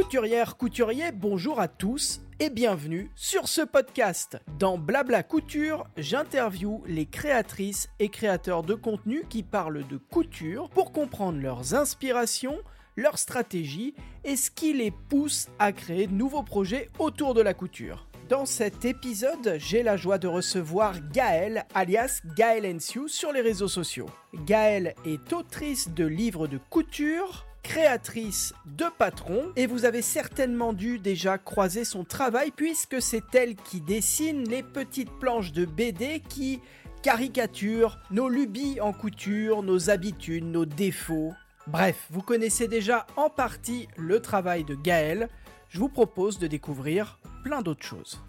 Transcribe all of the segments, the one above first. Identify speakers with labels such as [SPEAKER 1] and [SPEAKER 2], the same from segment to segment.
[SPEAKER 1] Couturière, couturier, bonjour à tous et bienvenue sur ce podcast. Dans Blabla Couture, j'interviewe les créatrices et créateurs de contenu qui parlent de couture pour comprendre leurs inspirations, leurs stratégies et ce qui les pousse à créer de nouveaux projets autour de la couture. Dans cet épisode, j'ai la joie de recevoir Gaëlle, alias Gaëlle Ensiu, sur les réseaux sociaux. Gaëlle est autrice de livres de couture, créatrice de patrons et vous avez certainement dû déjà croiser son travail puisque c'est elle qui dessine les petites planches de BD qui caricaturent nos lubies en couture, nos habitudes, nos défauts. Bref, vous connaissez déjà en partie le travail de Gaëlle. Je vous propose de découvrir plein d'autres choses.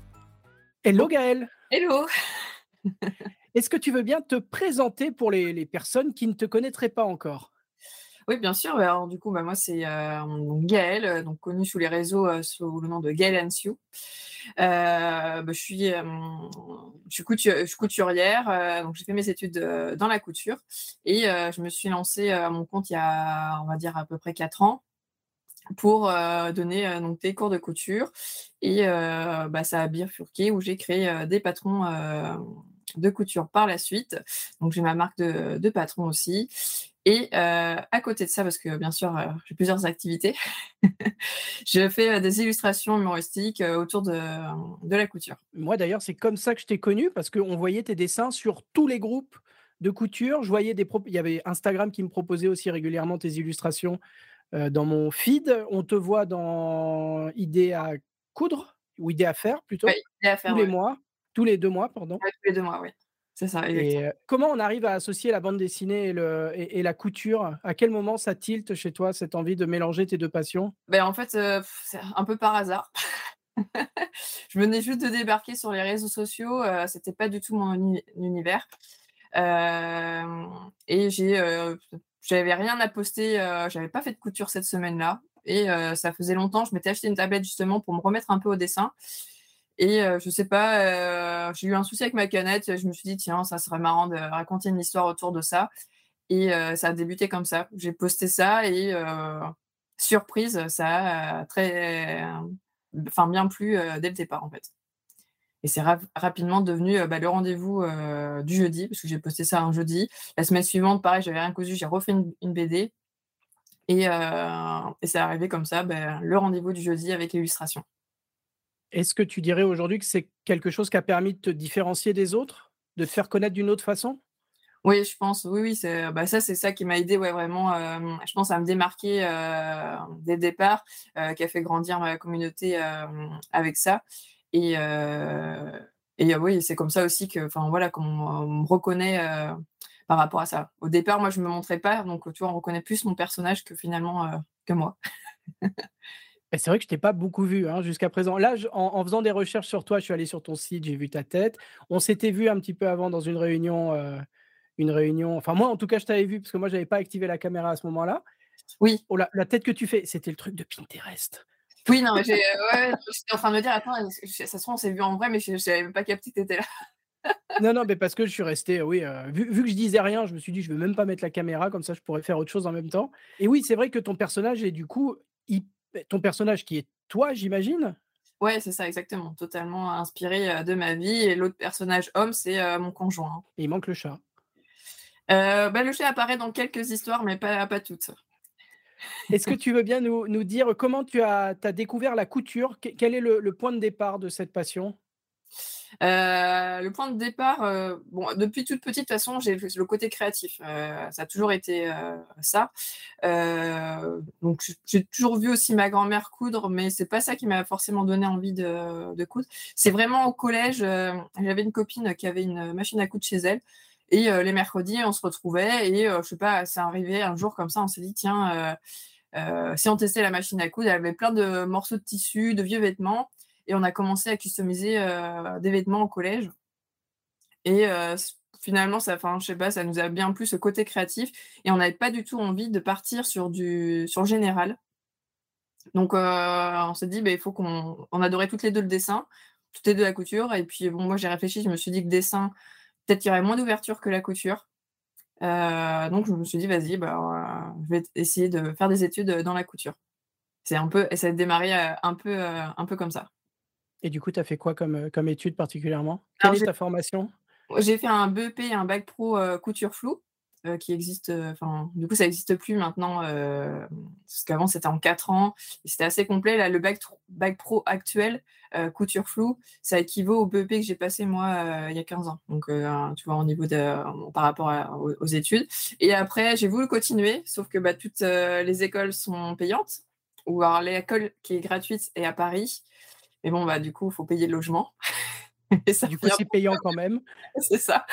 [SPEAKER 1] Hello Gaëlle
[SPEAKER 2] Hello
[SPEAKER 1] Est-ce que tu veux bien te présenter pour les, les personnes qui ne te connaîtraient pas encore?
[SPEAKER 2] Oui, bien sûr. Alors, du coup, bah, moi, c'est euh, Gaëlle, euh, donc connue sous les réseaux euh, sous le nom de Gaëlle Ansiou. Bah, je, suis, couturière, donc j'ai fait mes études dans la couture et je me suis lancée à mon compte il y a, on va dire, à peu près 4 ans pour donner des cours de couture et bah, ça a bifurqué où j'ai créé des patrons de couture par la suite. Donc j'ai ma marque de, de patron aussi. Et à côté de ça, parce que bien sûr, j'ai plusieurs activités, je fais des illustrations humoristiques autour de, de la couture.
[SPEAKER 1] Moi d'ailleurs, c'est comme ça que je t'ai connu parce qu'on voyait tes dessins sur tous les groupes de couture. Je voyais des il y avait Instagram qui me proposait aussi régulièrement tes illustrations euh, dans mon feed. On te voit dans Idée à coudre ou Idée à faire plutôt
[SPEAKER 2] à faire,
[SPEAKER 1] tous les
[SPEAKER 2] ouais.
[SPEAKER 1] mois, tous les deux mois, pardon.
[SPEAKER 2] Ouais, tous les deux mois, oui. C'est ça.
[SPEAKER 1] Et euh, comment on arrive à associer la bande dessinée et, le, et, et la couture? À quel moment ça tilte chez toi cette envie de mélanger tes deux passions?
[SPEAKER 2] Ben, en fait, euh, c'est un peu par hasard. je venais juste de débarquer sur les réseaux sociaux, euh, c'était pas du tout mon uni- univers. Et j'ai, j'avais rien à poster, j'avais pas fait de couture cette semaine-là. Et ça faisait longtemps, je m'étais acheté une tablette justement pour me remettre un peu au dessin. Et euh, je sais pas, euh, j'ai eu un souci avec ma canette, je me suis dit, tiens, ça serait marrant de raconter une histoire autour de ça. Et euh, ça a débuté comme ça. J'ai posté ça et euh, surprise, ça a très, bien plu dès le départ en fait. Et c'est rap- rapidement devenu bah, le rendez-vous du jeudi, parce que j'ai posté ça un jeudi. La semaine suivante, pareil, j'avais rien cousu, j'ai refait une, BD. Et, c'est arrivé comme ça, bah, le rendez-vous du jeudi avec l'illustration.
[SPEAKER 1] Est-ce que tu dirais aujourd'hui que c'est quelque chose qui a permis de te différencier des autres De te faire connaître d'une autre façon?
[SPEAKER 2] Oui, je pense, oui, oui, c'est, bah, ça, c'est ça qui m'a aidé, ouais, vraiment, je pense, à me démarquer euh, dès le départ, qui a fait grandir ma communauté avec ça. Et, oui, c'est comme ça aussi que, voilà, qu'on on me reconnaît par rapport à ça. Au départ, moi, je me montrais pas, donc, tu vois, on reconnaît plus mon personnage que finalement, que moi.
[SPEAKER 1] C'est vrai que je t'ai pas beaucoup vu hein, jusqu'à présent. Là, je- en, en faisant des recherches sur toi, je suis allé sur ton site, j'ai vu ta tête. On s'était vu un petit peu avant dans une réunion, euh, une réunion. Enfin, moi, en tout cas, je t'avais vu parce que moi, j'avais pas activé la caméra à ce moment-là.
[SPEAKER 2] Oui.
[SPEAKER 1] Oh, la, la tête que tu fais, c'était le truc de Pinterest.
[SPEAKER 2] Oui, non, ouais, j'étais en train de me dire, attends, ça se trouve, on s'est vu en vrai, mais je n'avais même pas capté que tu étais là.
[SPEAKER 1] non, non, mais parce que je suis resté, oui, euh, vu, vu, que je disais rien, je me suis dit, je vais même pas mettre la caméra, comme ça, je pourrais faire autre chose en même temps. Et oui, c'est vrai que ton personnage est du coup, il, ton personnage qui est toi, j'imagine?
[SPEAKER 2] Ouais, c'est ça, exactement. Totalement inspiré de ma vie. Et l'autre personnage homme, c'est mon conjoint.
[SPEAKER 1] Et il manque le chat.
[SPEAKER 2] Euh, bah, le chat apparaît dans quelques histoires, mais pas, pas toutes.
[SPEAKER 1] Est-ce que tu veux bien nous, nous dire comment tu as, as, découvert la couture? Quel est le, le, point de départ de cette passion?
[SPEAKER 2] Euh, le point de départ, euh, depuis toute petite, de façon, j'ai le côté créatif. Euh, ça a toujours été ça. J'ai toujours vu aussi ma grand-mère coudre, mais c'est pas ça qui m'a forcément donné envie de, coudre. C'est vraiment au collège, j'avais une copine qui avait une machine à coudre chez elle. Et les mercredis, on se retrouvait et je sais pas, c'est arrivé un jour comme ça, on s'est dit, tiens, si on testait la machine à coudre, elle avait plein de morceaux de tissu, de vieux vêtements et on a commencé à customiser euh, des vêtements au collège. Et euh, finalement, ça, je sais pas, ça nous a bien plu ce côté créatif et on n'avait pas du tout envie de partir sur du général. Donc euh, on s'est dit, bah, il faut qu'on on adorait toutes les deux le dessin, toutes les deux la couture. Et puis bon, moi j'ai réfléchi, je me suis dit que dessin, peut-être qu'il y aurait moins d'ouverture que la couture. Donc je me suis dit, vas-y, bah, je vais essayer de faire des études dans la couture. C'est un peu, ça a démarré un peu, un peu comme ça.
[SPEAKER 1] Et du coup, tu as fait quoi comme, comme étude particulièrement? Quelle Alors, est ta formation?
[SPEAKER 2] J'ai fait un BEP et un bac pro euh, couture floue euh, qui existe, enfin, du coup, ça n'existe plus maintenant, euh, parce qu'avant, c'était en 4 ans, et c'était assez complet. Là, le bac, bac pro actuel, couture floue, ça équivaut au BEP que j'ai passé, moi, il y a 15 ans. Donc, tu vois, au niveau de, par rapport à, aux, aux, études. Et après, j'ai voulu continuer, sauf que bah, toutes les écoles sont payantes, ou alors l'école qui est gratuite est à Paris. Mais bon, bah, du coup, il faut payer le logement.
[SPEAKER 1] Et ça du coup, c'est payant quand même.
[SPEAKER 2] c'est ça.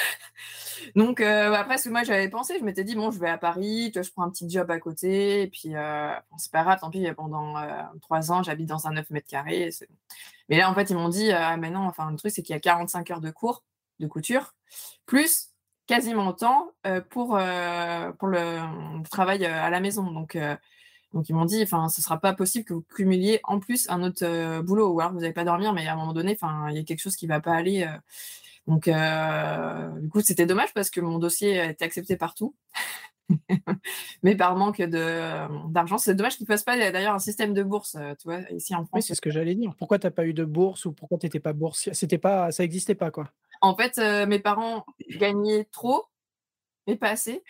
[SPEAKER 2] Donc, euh, après, ce que moi, j'avais pensé, je m'étais dit, bon, je vais à Paris, je prends un petit job à côté, et puis, euh, bon, c'est pas grave, tant pis, pendant euh, trois ans, j'habite dans un 9 mètres carrés. Mais là, en fait, ils m'ont dit, ah, mais non, enfin, le truc, c'est qu'il y a 45 heures de cours de couture, plus quasiment autant pour, pour le, le, travail à la maison. Donc, donc ils m'ont dit, enfin, ce sera pas possible que vous cumuliez en plus un autre euh, boulot, ou alors vous n'allez pas dormir, mais à un moment donné, enfin, il y a quelque chose qui va pas aller. Euh. Donc euh, du coup, c'était dommage parce que mon dossier a été accepté partout. mais par manque de, d'argent, c'est dommage qu'ils ne fassent pas d'ailleurs un système de bourse, tu vois, ici en France.
[SPEAKER 1] Oui, c'est ce que j'allais dire. Pourquoi tu n'as pas eu de bourse ou pourquoi tu n'étais pas boursier? C'était pas, ça n'existait pas, quoi.
[SPEAKER 2] En fait, mes parents gagnaient trop, mais pas assez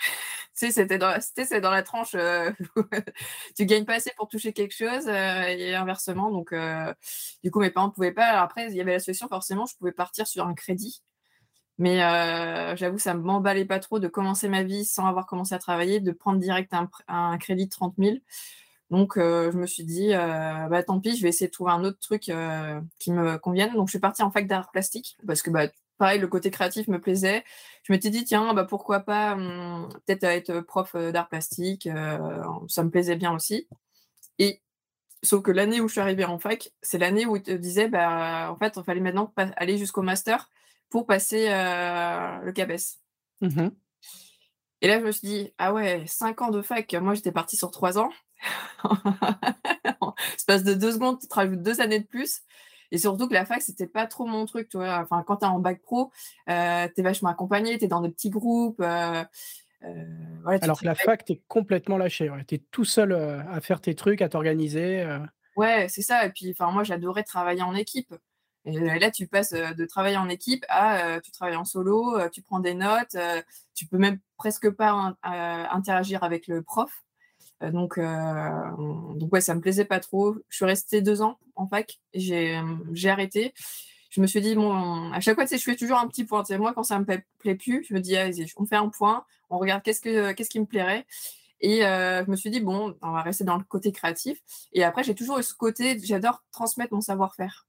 [SPEAKER 2] sais, c'était dans, la tranche, euh, tu gagnes pas assez pour toucher quelque chose euh, et inversement. Donc, euh, du coup, mes parents ne pouvaient pas. Alors après, il y avait la solution, forcément, je pouvais partir sur un crédit. Mais j'avoue, ça ne m'emballait pas trop de commencer ma vie sans avoir commencé à travailler, de prendre direct un, un crédit de 30 000. Donc, je me suis dit, bah, tant pis, je vais essayer de trouver un autre truc qui me convienne. Donc, je suis partie en fac d'art plastique parce que bah, pareil, le côté créatif me plaisait. Je m'étais dit, tiens, bah, pourquoi pas hum, peut-être être prof euh, d'art plastique, euh, ça me plaisait bien aussi. Et sauf que l'année où je suis arrivée en fac, c'est l'année où ils te disaient, bah, en fait, il fallait maintenant aller jusqu'au master pour passer euh, le CABES. Mmh Et là, je me suis dit, ah ouais, 5 ans de fac, moi j'étais partie sur 3 ans. en espace de deux secondes, tu te rajoutes deux années de plus. Et surtout que la fac, c'était pas trop mon truc, tu vois. Enfin, quand tu es en bac pro, euh, tu es vachement accompagné, tu es dans des petits groupes. Euh,
[SPEAKER 1] euh, voilà, Alors que la fac, tu es complètement lâché. Ouais. Tu es tout seul euh, à faire tes trucs, à t'organiser.
[SPEAKER 2] Ouais, c'est ça. Et puis, enfin, moi, j'adorais travailler en équipe. Et là, tu passes de travailler en équipe à tu travailles en solo, tu prends des notes, tu peux même presque pas interagir avec le prof. Euh, donc, euh, donc ouais, ça me plaisait pas trop. Je suis restée deux ans en fac et j'ai, arrêté. Je me suis dit, bon, à chaque fois, je fais toujours un petit point. Moi, quand ça me plaît, plus, je me dis, allez, on fait un point, on regarde qu'est-ce, que, qu'est-ce qui me plairait. Et euh, je me suis dit, bon, on va rester dans le côté créatif. Et après, j'ai toujours eu ce côté, j'adore transmettre mon savoir-faire.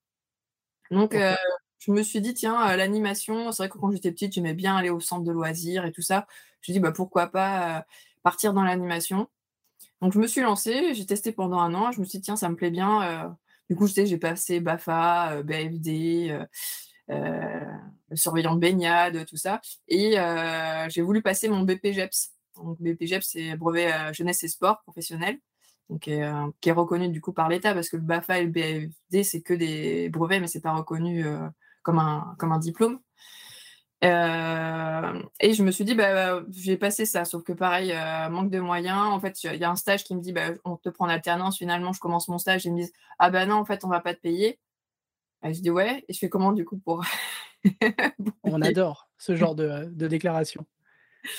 [SPEAKER 2] Donc, okay. euh, je me suis dit, tiens, l'animation, c'est vrai que quand j'étais petite, j'aimais bien aller au centre de loisirs et tout ça. Je me suis dit, bah, pourquoi pas partir dans l'animation. Donc je me suis lancée, j'ai testé pendant un an, je me suis dit tiens ça me plaît bien. Euh, du coup je sais j'ai passé BAFA, euh, BFD, le surveillant de baignade, tout ça. Et j'ai voulu passer mon BPGEPS. Donc, BPGEPS, c'est brevet jeunesse et sport professionnel. Qui est reconnu du coup par l'État parce que le BAFA et le BFD, c'est que des brevets, mais c'est pas reconnu comme un diplôme. Euh, et je me suis dit, bah, j'ai passé ça, sauf que pareil, euh, manque de moyens. En fait, il y a un stage qui me dit, bah, on te prend en alternance. Finalement, je commence mon stage et ils me disent, ah bah non, en fait, on va pas te payer. Et je dis, ouais, et je fais comment du coup pour.
[SPEAKER 1] on adore ce genre de, de déclaration.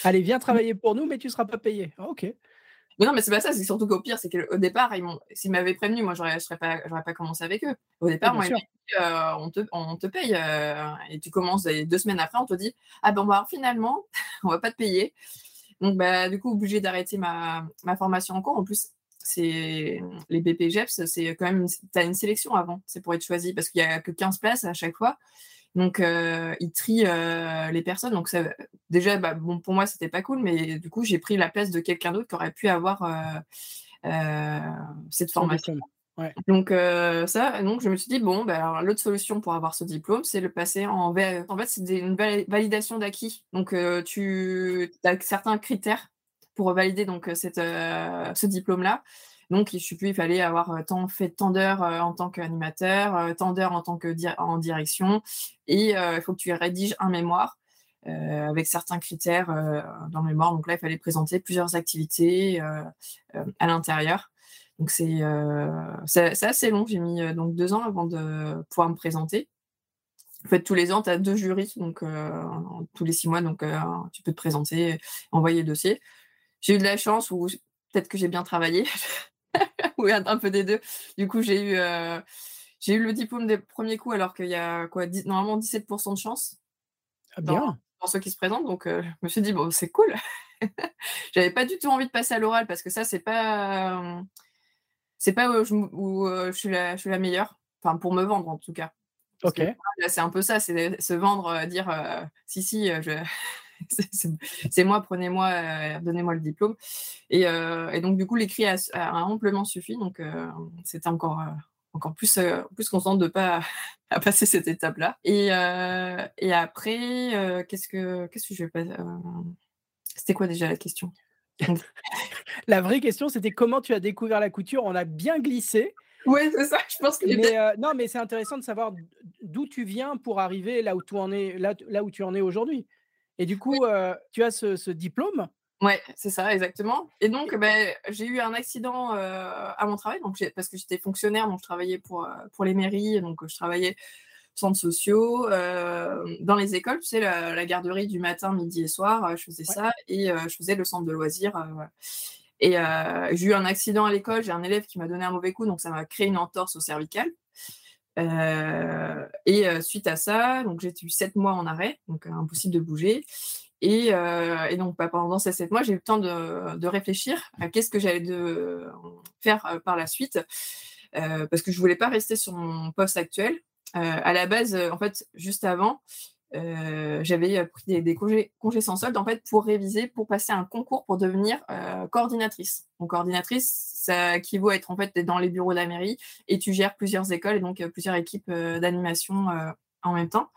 [SPEAKER 1] Allez, viens travailler pour nous, mais tu seras pas payé. Ah, ok.
[SPEAKER 2] Mais non, mais c'est pas ça, c'est surtout qu'au pire, c'est qu'au départ, s'ils m'avaient prévenu, moi, j'aurais pas, pas commencé avec eux. Au départ, moi, ils euh, on, te, on te paye. Euh, et tu commences, et deux semaines après, on te dit, ah ben, bah, finalement, on va pas te payer. Donc, bah, du coup, obligé d'arrêter ma, ma, formation en cours. En plus, c'est les BPGEPS, c'est quand même, tu as une sélection avant, c'est pour être choisi, parce qu'il y a que 15 places à chaque fois. Donc, euh, ils trient euh, les personnes. Donc, ça, déjà, bah, bon, pour moi, c'était pas cool, mais du coup, j'ai pris la place de quelqu'un d'autre qui aurait pu avoir euh, cette formation. Donc, ça, donc, je me suis dit, bon, bah, l'autre solution pour avoir ce diplôme, c'est le passer en V. En fait, c'est une validation d'acquis. Donc, tu as certains critères pour valider donc, cette, ce diplôme-là. Donc, je plus, il fallait avoir euh, tant fait tant d'heures euh, en tant qu'animateur, euh, tant d'heures en tant que en direction, et il faut que tu rédiges un mémoire avec certains critères dans le mémoire. Donc là, il fallait présenter plusieurs activités à l'intérieur. Donc c'est assez long. J'ai mis donc deux ans avant de pouvoir me présenter. En fait, tous les ans, tu as deux jurys, donc tous les six mois, donc tu peux te présenter, envoyer le dossier. J'ai eu de la chance ou peut-être que j'ai bien travaillé. oui, un, peu des deux. Du coup, j'ai eu, euh, j'ai eu le diplôme des premiers coups alors qu'il y a quoi, normalement 17% de chance
[SPEAKER 1] ah, bien.
[SPEAKER 2] Dans, ceux qui se présentent. Donc, euh, je me suis dit, bon, c'est cool. J'avais pas du tout envie de passer à l'oral parce que ça, c'est pas, euh, c'est pas où, je, suis la, je suis la meilleure. Enfin, pour me vendre en tout cas.
[SPEAKER 1] ok.
[SPEAKER 2] C'est un peu ça, c'est se vendre, dire si, si, je c'est moi, prenez-moi, euh, donnez-moi le diplôme. Euh, et, donc, du coup, l'écrit a, amplement suffi. Donc, euh, c'était encore, encore plus, plus contente de ne pas à passer cette étape-là. Et, et après, qu'est-ce que, qu'est-ce que je vais pas. C'était quoi déjà la question?
[SPEAKER 1] La vraie question, c'était comment tu as découvert la couture? On a bien glissé.
[SPEAKER 2] Oui, c'est ça. Je pense que.
[SPEAKER 1] Mais, non, mais c'est intéressant de savoir d'où tu viens pour arriver là où tu en es, là, là où tu en es aujourd'hui. Et du coup, tu as ce, diplôme.
[SPEAKER 2] Oui, c'est ça, exactement. Et donc, ben, j'ai eu un accident à mon travail, donc parce que j'étais fonctionnaire, donc je travaillais pour, pour les mairies, donc je travaillais centres sociaux, dans les écoles, tu sais, la, garderie du matin, midi et soir, je faisais ça, et je faisais le centre de loisirs. Et j'ai eu un accident à l'école, j'ai un élève qui m'a donné un mauvais coup, donc ça m'a créé une entorse au cervical. Euh, et euh, suite à ça, donc j'ai eu sept mois en arrêt, donc euh, impossible de bouger. Et, donc bah, pendant ces sept mois, j'ai eu le temps de, réfléchir à qu'est-ce que j'allais de faire par la suite, parce que je voulais pas rester sur mon poste actuel. à la base, en fait, juste avant, j'avais pris des, congés, sans solde en fait pour réviser, pour passer un concours pour devenir coordinatrice. Donc coordinatrice, ça équivaut à être en fait dans les bureaux de la mairie et tu gères plusieurs écoles et donc plusieurs équipes d'animation en même temps.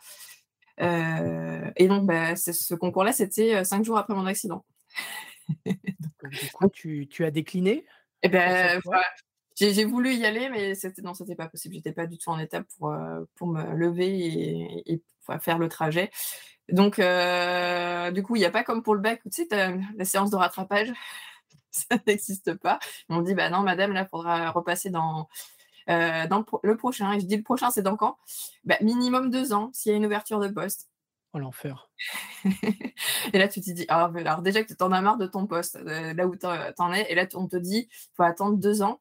[SPEAKER 2] et donc bah, ce concours-là, c'était cinq jours après mon accident.
[SPEAKER 1] du coup, tu, as décliné
[SPEAKER 2] eh ben, j'ai voulu y aller, mais c'était non, c'était pas possible. J'étais pas du tout en état pour, pour me lever et, faire le trajet. Donc, du coup, il n'y a pas comme pour le bac, tu sais, la séance de rattrapage, ça n'existe pas. Ils m'ont dit, bah non, madame, là, il faudra repasser dans, dans le prochain. Et je dis, le prochain, c'est dans quand? Bah, Minimum deux ans, s'il y a une ouverture de poste.
[SPEAKER 1] Oh l'enfer.
[SPEAKER 2] et là, tu te dis, ah, alors déjà que tu en as marre de ton poste, là où tu en es, et là, on te dit, il faut attendre deux ans.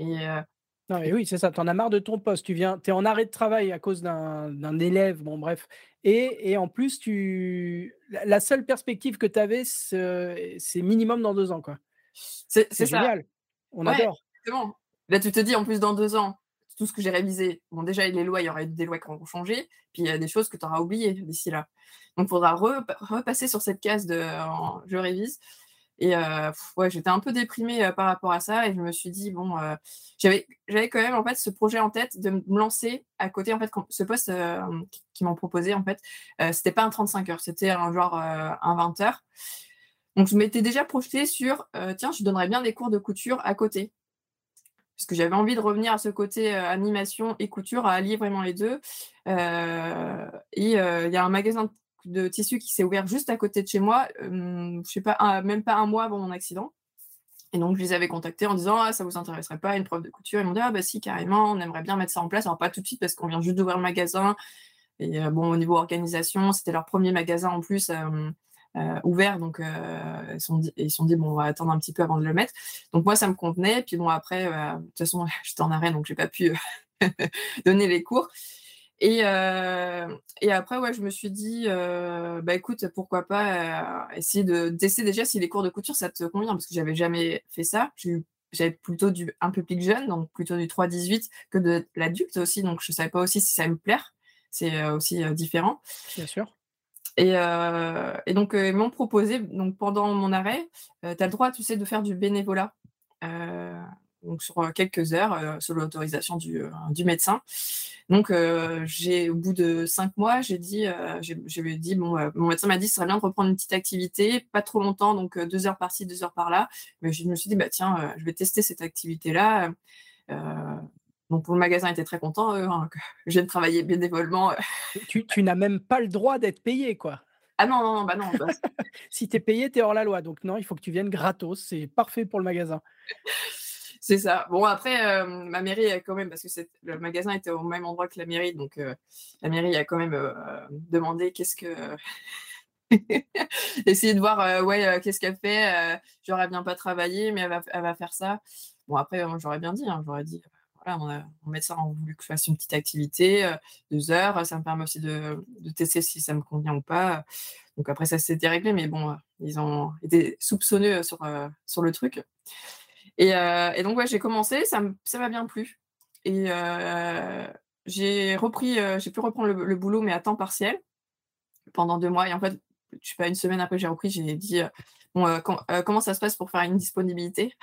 [SPEAKER 2] Et,
[SPEAKER 1] euh, non, oui, c'est ça. Tu en as marre de ton poste. Tu viens, es en arrêt de travail à cause d'un élève. Bon, bref. Et, et, en plus, tu, la, seule perspective que tu avais, c'est minimum dans deux ans. quoi.
[SPEAKER 2] C'est
[SPEAKER 1] génial. On adore.
[SPEAKER 2] Exactement. Là, tu te dis, en plus, dans deux ans, tout ce que j'ai révisé, bon, déjà, les lois, il y aurait des lois qui auront changé. Puis il y a des choses que tu auras oubliées d'ici là. Donc, il faudra repasser sur cette case de je révise. Et ouais, j'étais un peu déprimée par rapport à ça et je me suis dit, bon, j'avais, quand même en fait ce projet en tête de me lancer à côté. En fait, ce poste qu'ils m'ont proposé, en fait, c'était pas un 35 heures, c'était un genre un 20 heures. Donc, je m'étais déjà projetée sur, tiens, je donnerais bien des cours de couture à côté. Parce que j'avais envie de revenir à ce côté animation et couture, à allier vraiment les deux. et il y a un magasin de tissus qui s'est ouvert juste à côté de chez moi, je sais pas, même pas un mois avant mon accident. Et donc, je les avais contactés en disant ah, ça vous intéresserait pas une preuve de couture Ils m'ont dit ah bah si carrément, on aimerait bien mettre ça en place. Alors pas tout de suite parce qu'on vient juste d'ouvrir le magasin. Et bon, au niveau organisation, c'était leur premier magasin en plus. Euh, ouvert. Donc, euh, ils sont, sont dit, bon, on va attendre un petit peu avant de le mettre. Donc, moi, ça me contenait. Puis, bon, après, euh, de toute façon, j'étais en arrêt, donc j'ai pas pu donner les cours. Et, et, après, ouais, je me suis dit, bah écoute, pourquoi pas essayer de tester déjà si les cours de couture, ça te convient, parce que j'avais jamais fait ça. J'avais plutôt du un peu plus jeune, donc plutôt du 3-18 que de l'adulte aussi, donc je savais pas aussi si ça me plaire. C'est aussi différent.
[SPEAKER 1] Bien sûr.
[SPEAKER 2] Et, euh, et donc, euh, ils m'ont proposé, donc pendant mon arrêt, euh, tu as le droit, tu sais, de faire du bénévolat. Donc sur quelques heures, sur l'autorisation du, du, médecin. Donc, j'ai, au bout de cinq mois, j'ai dit, j'ai dit, bon, mon médecin m'a dit, ce serait bien de reprendre une petite activité, pas trop longtemps, donc deux heures par-ci, deux heures par-là. Mais je me suis dit, bah tiens, je vais tester cette activité-là. Donc, le magasin était très content, hein, que je viens de travailler bénévolement.
[SPEAKER 1] tu, tu n'as même pas le droit d'être payé, quoi.
[SPEAKER 2] Ah non, non, non, bah non. Bah
[SPEAKER 1] si tu es payé, tu es hors la loi. Donc, non, il faut que tu viennes gratos. C'est parfait pour le magasin.
[SPEAKER 2] C'est ça. Bon, après, ma mairie a quand même, parce que le magasin était au même endroit que la mairie, donc la mairie a quand même demandé qu'est-ce que. Essayer de voir, ouais, qu'est-ce qu'elle fait. j'aurais bien pas travaillé, mais elle va, elle va faire ça. Bon, après, j'aurais bien dit, hein, j'aurais dit voilà, mon, médecin a voulu que je fasse une petite activité, euh, deux heures. Ça me permet aussi de, tester si ça me convient ou pas. Donc après, ça s'est déréglé, mais bon, ils ont été soupçonneux sur, euh, sur le truc. Et, euh, donc, ouais, j'ai commencé, ça m'a bien plu. Et j'ai repris, j'ai pu reprendre le, boulot, mais à temps partiel, pendant deux mois. Et en fait, je sais pas, une semaine après, j'ai repris, j'ai dit, bon, comment ça se passe pour faire une disponibilité?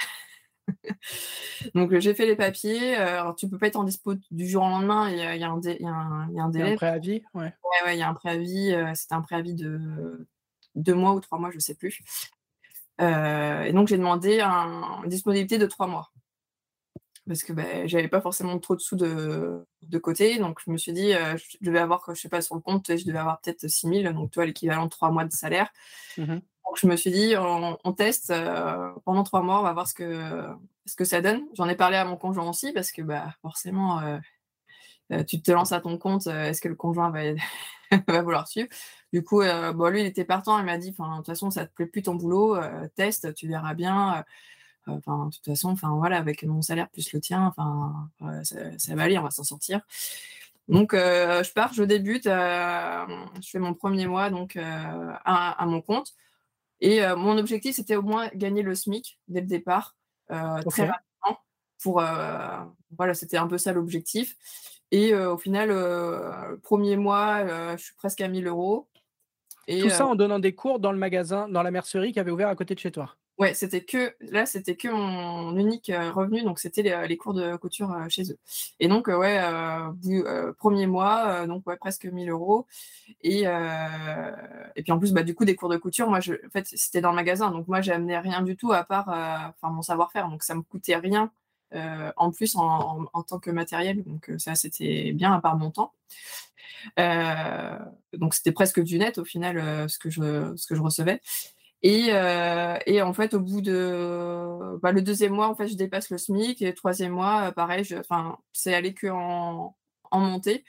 [SPEAKER 2] Donc j'ai fait les papiers. alors tu peux pas être en dispo du jour au lendemain. Il y, a, un, délai.
[SPEAKER 1] Il y a un préavis,
[SPEAKER 2] ouais. Ouais, il y a un préavis. C'était un préavis de deux mois ou trois mois, je sais plus. Et donc j'ai demandé une disponibilité de trois mois parce que ben, j'avais pas forcément trop de sous de, de, côté. Donc, je me suis dit, je devais avoir, je sais pas, sur le compte, je devais avoir peut-être 6 000, donc toi, l'équivalent de trois mois de salaire. Mmh donc, je me suis dit, on, teste euh, pendant trois mois, on va voir ce que, ce que ça donne. J'en ai parlé à mon conjoint aussi parce que bah, forcément, euh, euh, tu te lances à ton compte, est-ce que le conjoint va, va vouloir suivre? Du coup, bon, lui, il était partant, il m'a dit, de toute façon, ça te plaît plus ton boulot, teste, tu verras bien. Enfin, de toute façon, enfin voilà, avec mon salaire plus le tien, enfin, ça, va aller, on va s'en sortir. Donc, je pars, je débute, je fais mon premier mois donc à, mon compte. Et mon objectif, c'était au moins gagner le SMIC dès le départ, très rapidement. Pour, voilà, c'était un peu ça l'objectif. Et au final, premier mois, je suis presque à 1000 euros.
[SPEAKER 1] Et, Tout ça en donnant des cours dans le magasin, dans la mercerie qui avait ouvert à côté de chez toi?
[SPEAKER 2] Ouais, c'était que là, c'était que mon unique revenu, donc c'était les, cours de couture chez eux. Et donc, ouais, premier mois, donc ouais, presque 1000 euros. Et, et puis en plus, bah, du coup, des cours de couture, moi, je, en fait, c'était dans le magasin, donc moi, j'ai amené rien du tout à part enfin mon savoir-faire, donc ça me coûtait rien en plus en, tant que matériel, donc ça, c'était bien à part mon temps. donc c'était presque du net au final ce, que je, recevais. Et, euh, en fait, au bout de bah, le deuxième mois, en fait, je dépasse le SMIC. Et le troisième mois, euh, pareil, c'est aller que en, en, montée.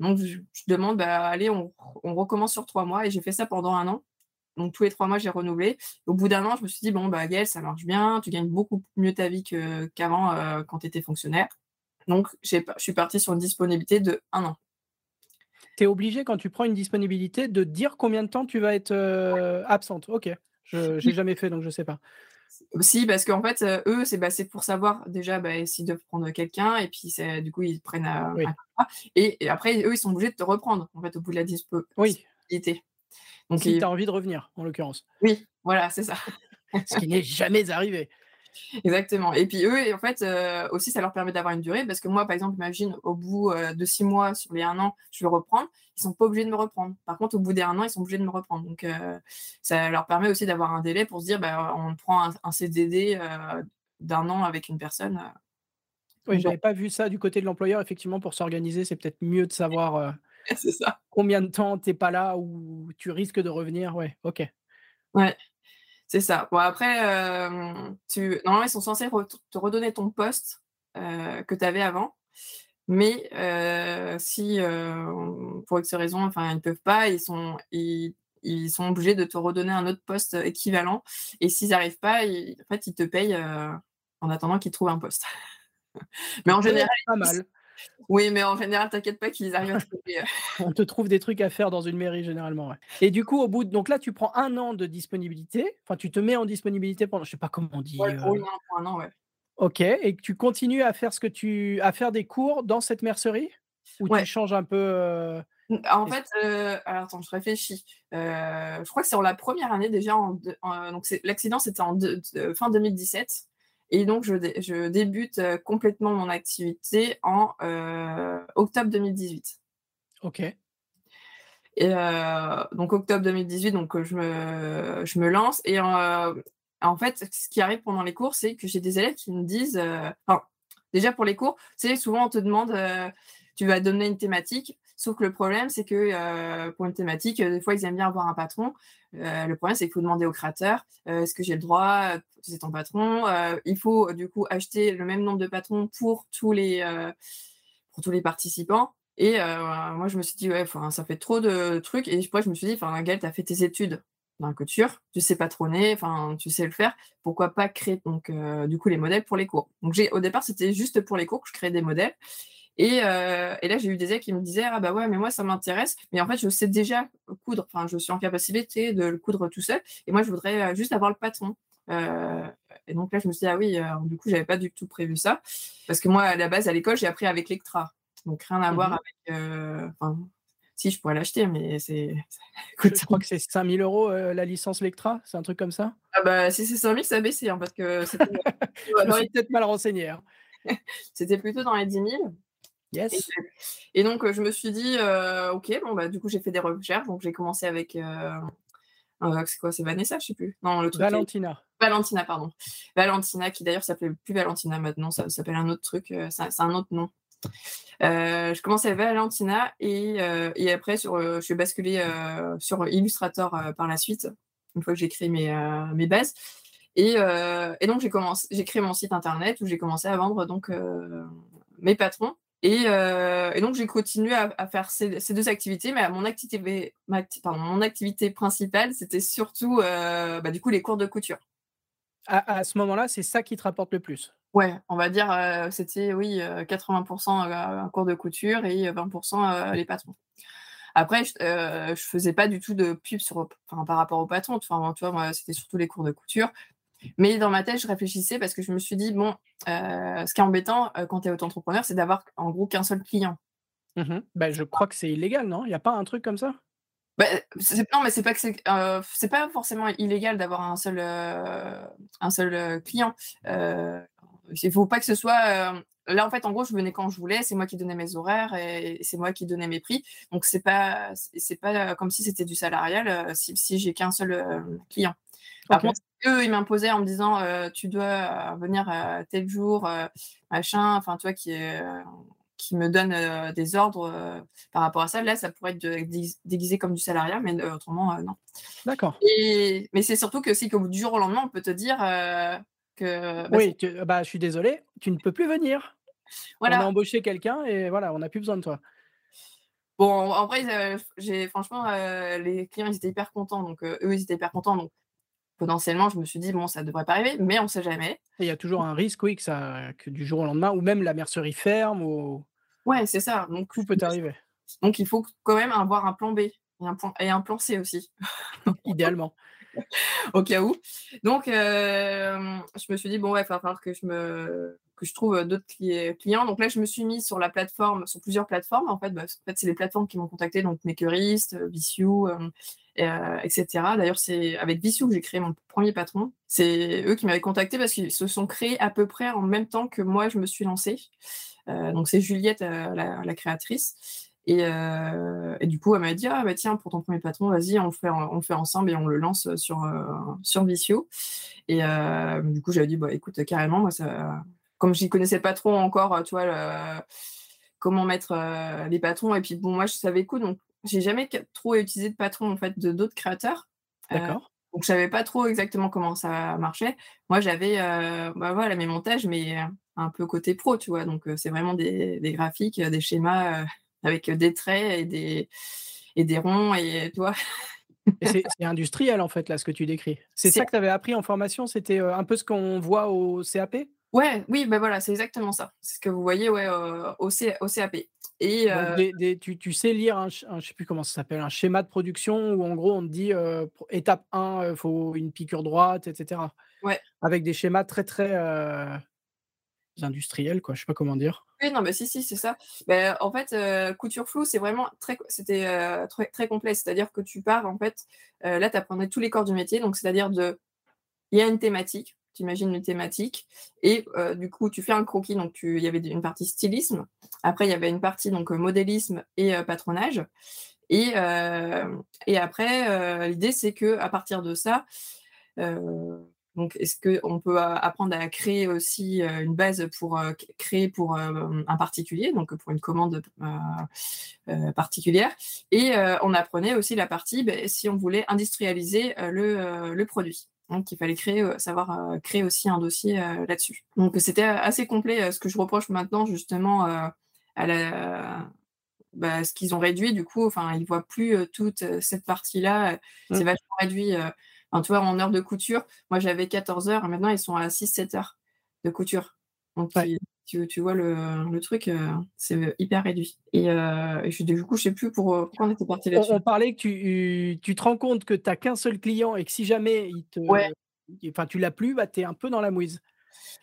[SPEAKER 2] Donc, je, demande, bah, allez, on, on, recommence sur trois mois. Et j'ai fait ça pendant un an. Donc, tous les trois mois, j'ai renouvelé. Au bout d'un an, je me suis dit, bon, bah, Gaëlle, ça marche bien. Tu gagnes beaucoup mieux ta vie qu'avant euh, quand tu étais fonctionnaire. Donc, je suis partie sur une disponibilité de un an.
[SPEAKER 1] Tu es obligé, quand tu prends une disponibilité, de dire combien de temps tu vas être absente. OK. Je n'ai jamais fait, donc je ne sais pas.
[SPEAKER 2] Si, parce qu'en fait, eux, c'est bah, pour savoir déjà bah, s'ils doivent prendre quelqu'un, et puis du coup, ils prennent un et, après, eux, ils sont obligés de te reprendre, en fait, au bout de la disponibilité.
[SPEAKER 1] Oui. Donc, si tu as envie de revenir, en l'occurrence.
[SPEAKER 2] Oui, voilà, c'est ça.
[SPEAKER 1] Ce qui n'est jamais arrivé.
[SPEAKER 2] Exactement. Et puis eux, en fait, aussi, ça leur permet d'avoir une durée parce que moi, par exemple, imagine, au bout de six mois sur les un an, je veux reprendre. Ils sont pas obligés de me reprendre. Par contre, au bout des un an, ils sont obligés de me reprendre. Donc, ça leur permet aussi d'avoir un délai pour se dire, bah, on prend un, CDD d'un an avec une personne.
[SPEAKER 1] Oui, j'avais pas vu ça du côté de l'employeur. Effectivement, pour s'organiser, c'est peut-être mieux de savoir
[SPEAKER 2] c'est ça.
[SPEAKER 1] combien de temps tu n'es pas là ou tu risques de revenir? Ouais, ok.
[SPEAKER 2] Ouais. C'est ça. Bon, après, tu... normalement, ils sont censés te redonner ton poste que tu avais avant. Mais si, pour X raison, enfin, ils ne peuvent pas, ils sont, ils, sont obligés de te redonner un autre poste équivalent. Et s'ils n'arrivent pas, ils, en fait, ils te payent en attendant qu'ils trouvent un poste. mais en général,
[SPEAKER 1] pas mal.
[SPEAKER 2] Oui, mais en général, t'inquiète pas qu'ils arrivent à trouver.
[SPEAKER 1] Euh. On te trouve des trucs à faire dans une mairie généralement. Et du coup, au bout, de... donc là, tu prends un an de disponibilité. Enfin, tu te mets en disponibilité pendant, je sais pas comment on dit.
[SPEAKER 2] Ouais, pour, euh. un an, ouais.
[SPEAKER 1] Ok. Et tu continues à faire ce que tu, à faire des cours dans cette mercerie? Ou tu changes un peu. Euh,
[SPEAKER 2] en fait, alors attends, je réfléchis. je crois que c'est en la première année déjà. En, donc l'accident, c'était en fin 2017. Et donc, je, débute euh, complètement mon activité en euh, octobre 2018.
[SPEAKER 1] OK.
[SPEAKER 2] Et euh, donc, octobre 2018, donc, je, me, je me lance. Et en fait, ce qui arrive pendant les cours, c'est que j'ai des élèves qui me disent. Enfin, déjà pour les cours, c'est souvent on te demande, tu vas donner une thématique. Sauf que le problème, c'est que pour une thématique, des fois, ils aiment bien avoir un patron. le problème, c'est qu'il faut demander au créateur est-ce que j'ai le droit C'est ton patron. il faut du coup acheter le même nombre de patrons pour tous les, participants. Et moi, je me suis dit, ouais, ça fait trop de trucs. Et moi, je me suis dit, Gaël, tu as fait tes études dans la couture, tu sais patronner, enfin, tu sais le faire. Pourquoi pas créer donc du coup les modèles pour les cours Donc, au départ, c'était juste pour les cours que je créais des modèles. Euh, et, là, j'ai eu des élèves qui me disaient Ah bah ouais, mais moi, ça m'intéresse. Mais en fait, je sais déjà coudre. Enfin, je suis en capacité de le coudre tout seul. Et moi, je voudrais euh, juste avoir le patron. Euh, et donc là, je me suis dit Ah oui, du coup, j'avais pas du tout prévu ça. Parce que moi, à la base, à l'école, j'ai appris avec Lectra. Donc rien à voir mmh avec. Enfin, si, je pourrais l'acheter, mais c'est.
[SPEAKER 1] Je crois que c'est 5000 euros la licence Lectra, c'est un truc comme ça?
[SPEAKER 2] Ah bah, si c'est 5000, ça a baissé, hein, parce que
[SPEAKER 1] c'était. je peut-être mal renseigné. Hein.
[SPEAKER 2] c'était plutôt dans les 10 000. Et, donc, je me suis dit, ok, bon, bah, du coup, j'ai fait des recherches. Donc, j'ai commencé avec. c'est quoi C'est Vanessa, je sais plus.
[SPEAKER 1] Non, le truc. Valentina.
[SPEAKER 2] Valentina, pardon. Valentina, qui d'ailleurs s'appelait plus Valentina maintenant, ça, s'appelle un autre truc, c'est un autre nom. je commençais avec Valentina et, et après sur, je suis basculée sur Illustrator par la suite, une fois que j'ai créé mes, mes bases. Et, et donc j'ai créé mon site internet où j'ai commencé à vendre donc mes patrons euh, et, donc, j'ai continué à, faire ces, deux activités, mais mon activité, mon activité principale, c'était surtout euh, bah, du coup les cours de couture.
[SPEAKER 1] À, ce moment-là, c'est ça qui te rapporte le plus?
[SPEAKER 2] Ouais, on va dire, euh, c'était oui, 80% un cours de couture et 20% les patrons. Après, je, ne faisais pas du tout de pub sur, par rapport aux patrons. Enfin, tu vois, c'était surtout les cours de couture. Mais dans ma tête, je réfléchissais parce que je me suis dit, bon, euh, ce qui est embêtant euh, quand tu es auto-entrepreneur, c'est d'avoir en gros qu'un seul client.
[SPEAKER 1] Mmh bah, je crois que c'est illégal, non? Il n'y a pas un truc comme ça?
[SPEAKER 2] Bah, non, mais c'est pas que c'est euh, pas forcément illégal d'avoir un seul un seul client. il faut pas que ce soit là en fait en gros je venais quand je voulais, c'est moi qui donnais mes horaires et c'est moi qui donnais mes prix. Donc c'est pas c'est pas comme si c'était du salarial si, si j'ai qu'un seul client. Par contre, eux, ils m'imposaient en me disant tu dois venir tel jour, machin, enfin, toi qui, qui me donne des ordres par rapport à ça. Là, ça pourrait être déguisé comme du salariat, mais autrement, non.
[SPEAKER 1] D'accord.
[SPEAKER 2] Mais c'est surtout que si, qu'au du jour au lendemain, on peut te dire que.
[SPEAKER 1] Bah, oui, bah, je suis désolé, tu ne peux plus venir. Voilà. On a embauché quelqu'un et voilà, on n'a plus besoin de toi.
[SPEAKER 2] Bon, en vrai, j'ai franchement, les clients, ils étaient hyper contents. Donc, eux, ils étaient hyper contents. Donc, potentiellement, je me suis dit, bon, ça ne devrait pas arriver, mais on ne sait jamais.
[SPEAKER 1] Il y a toujours un risque, oui, que, ça, que du jour au lendemain, ou même la mercerie ferme. Ou...
[SPEAKER 2] Ouais, c'est ça. Donc,
[SPEAKER 1] Tout peut arriver.
[SPEAKER 2] Donc, il faut quand même avoir un plan B et un, plan, et un plan C aussi.
[SPEAKER 1] Idéalement.
[SPEAKER 2] Au cas où. Donc, euh, je me suis dit, bon, ouais, il va falloir que je me, je trouve d'autres clients. Donc là, je me suis mise sur la plateforme, sur plusieurs plateformes. En fait, bah, en fait c'est les plateformes qui m'ont contacté, donc Makerist, Vissou, etc. D'ailleurs, c'est avec Vissou que j'ai créé mon premier patron. C'est eux qui m'avaient contacté parce qu'ils se sont créés à peu près en même temps que moi, je me suis lancée. donc c'est Juliette, la, créatrice. Euh, et, du coup, elle m'a dit Ah, bah tiens, pour ton premier patron, vas-y, on fait, on fait ensemble et on le lance sur, euh, sur Vicio. Et euh, du coup, j'avais dit Bah écoute, carrément, moi, ça, comme j'y connaissais pas trop encore, tu vois, comment mettre les patrons. Et puis, bon, moi, je savais coup, donc j'ai jamais trop utilisé de patron en fait de d'autres créateurs.
[SPEAKER 1] D'accord.
[SPEAKER 2] donc, je savais pas trop exactement comment ça marchait. Moi, j'avais bah, voilà, mes montages, mais un peu côté pro, tu vois. Donc, c'est vraiment des, des graphiques, des schémas avec des traits et des, et des ronds et toi.
[SPEAKER 1] c'est industriel en fait là ce que tu décris. C'est ça que tu avais appris en formation, c'était un peu ce qu'on voit au CAP
[SPEAKER 2] Ouais, oui, ben voilà, c'est exactement ça. C'est ce que vous voyez ouais, au, au, CAP. Et
[SPEAKER 1] tu, tu, sais lire un, je sais plus comment ça s'appelle, un schéma de production où en gros on te dit étape 1, il faut une piqûre droite, etc.
[SPEAKER 2] Ouais.
[SPEAKER 1] Avec des schémas très très industriels, quoi. Je sais pas comment dire.
[SPEAKER 2] Oui, non, mais si, si, c'est ça. Ben, en fait, couture floue, c'est vraiment très, c'était très, très complet. C'est-à-dire que tu pars, en fait, là, tu apprenais tous les corps du métier. Donc, c'est-à-dire de, il y a une thématique, tu imagines une thématique, et du coup, tu fais un croquis. Donc, il y avait une partie stylisme. Après, il y avait une partie donc modélisme et patronage. Et, et après, l'idée, c'est que à partir de ça, donc, est-ce qu'on peut apprendre à créer aussi une base pour créer pour un particulier, donc pour une commande particulière Et on apprenait aussi la partie ben, si on voulait industrialiser le, produit. Donc, il fallait créer, savoir créer aussi un dossier là-dessus. Donc, c'était assez complet. ce que je reproche maintenant, justement, à la, bah, ce qu'ils ont réduit, du coup, enfin, ils voient plus toute cette partie-là. C'est mmh. vachement réduit tu vois, en heure de couture, moi j'avais 14 heures, maintenant ils sont à 6-7 heures de couture. Donc tu, tu, vois le, truc, euh, c'est hyper réduit. Et, euh, je, du coup, je sais plus pour, euh, pourquoi on était parti là-dessus.
[SPEAKER 1] On, parlait que tu, tu te rends compte que tu n'as qu'un seul client et que si jamais il te, enfin, tu l'as plus, bah, tu es un peu dans la mouise.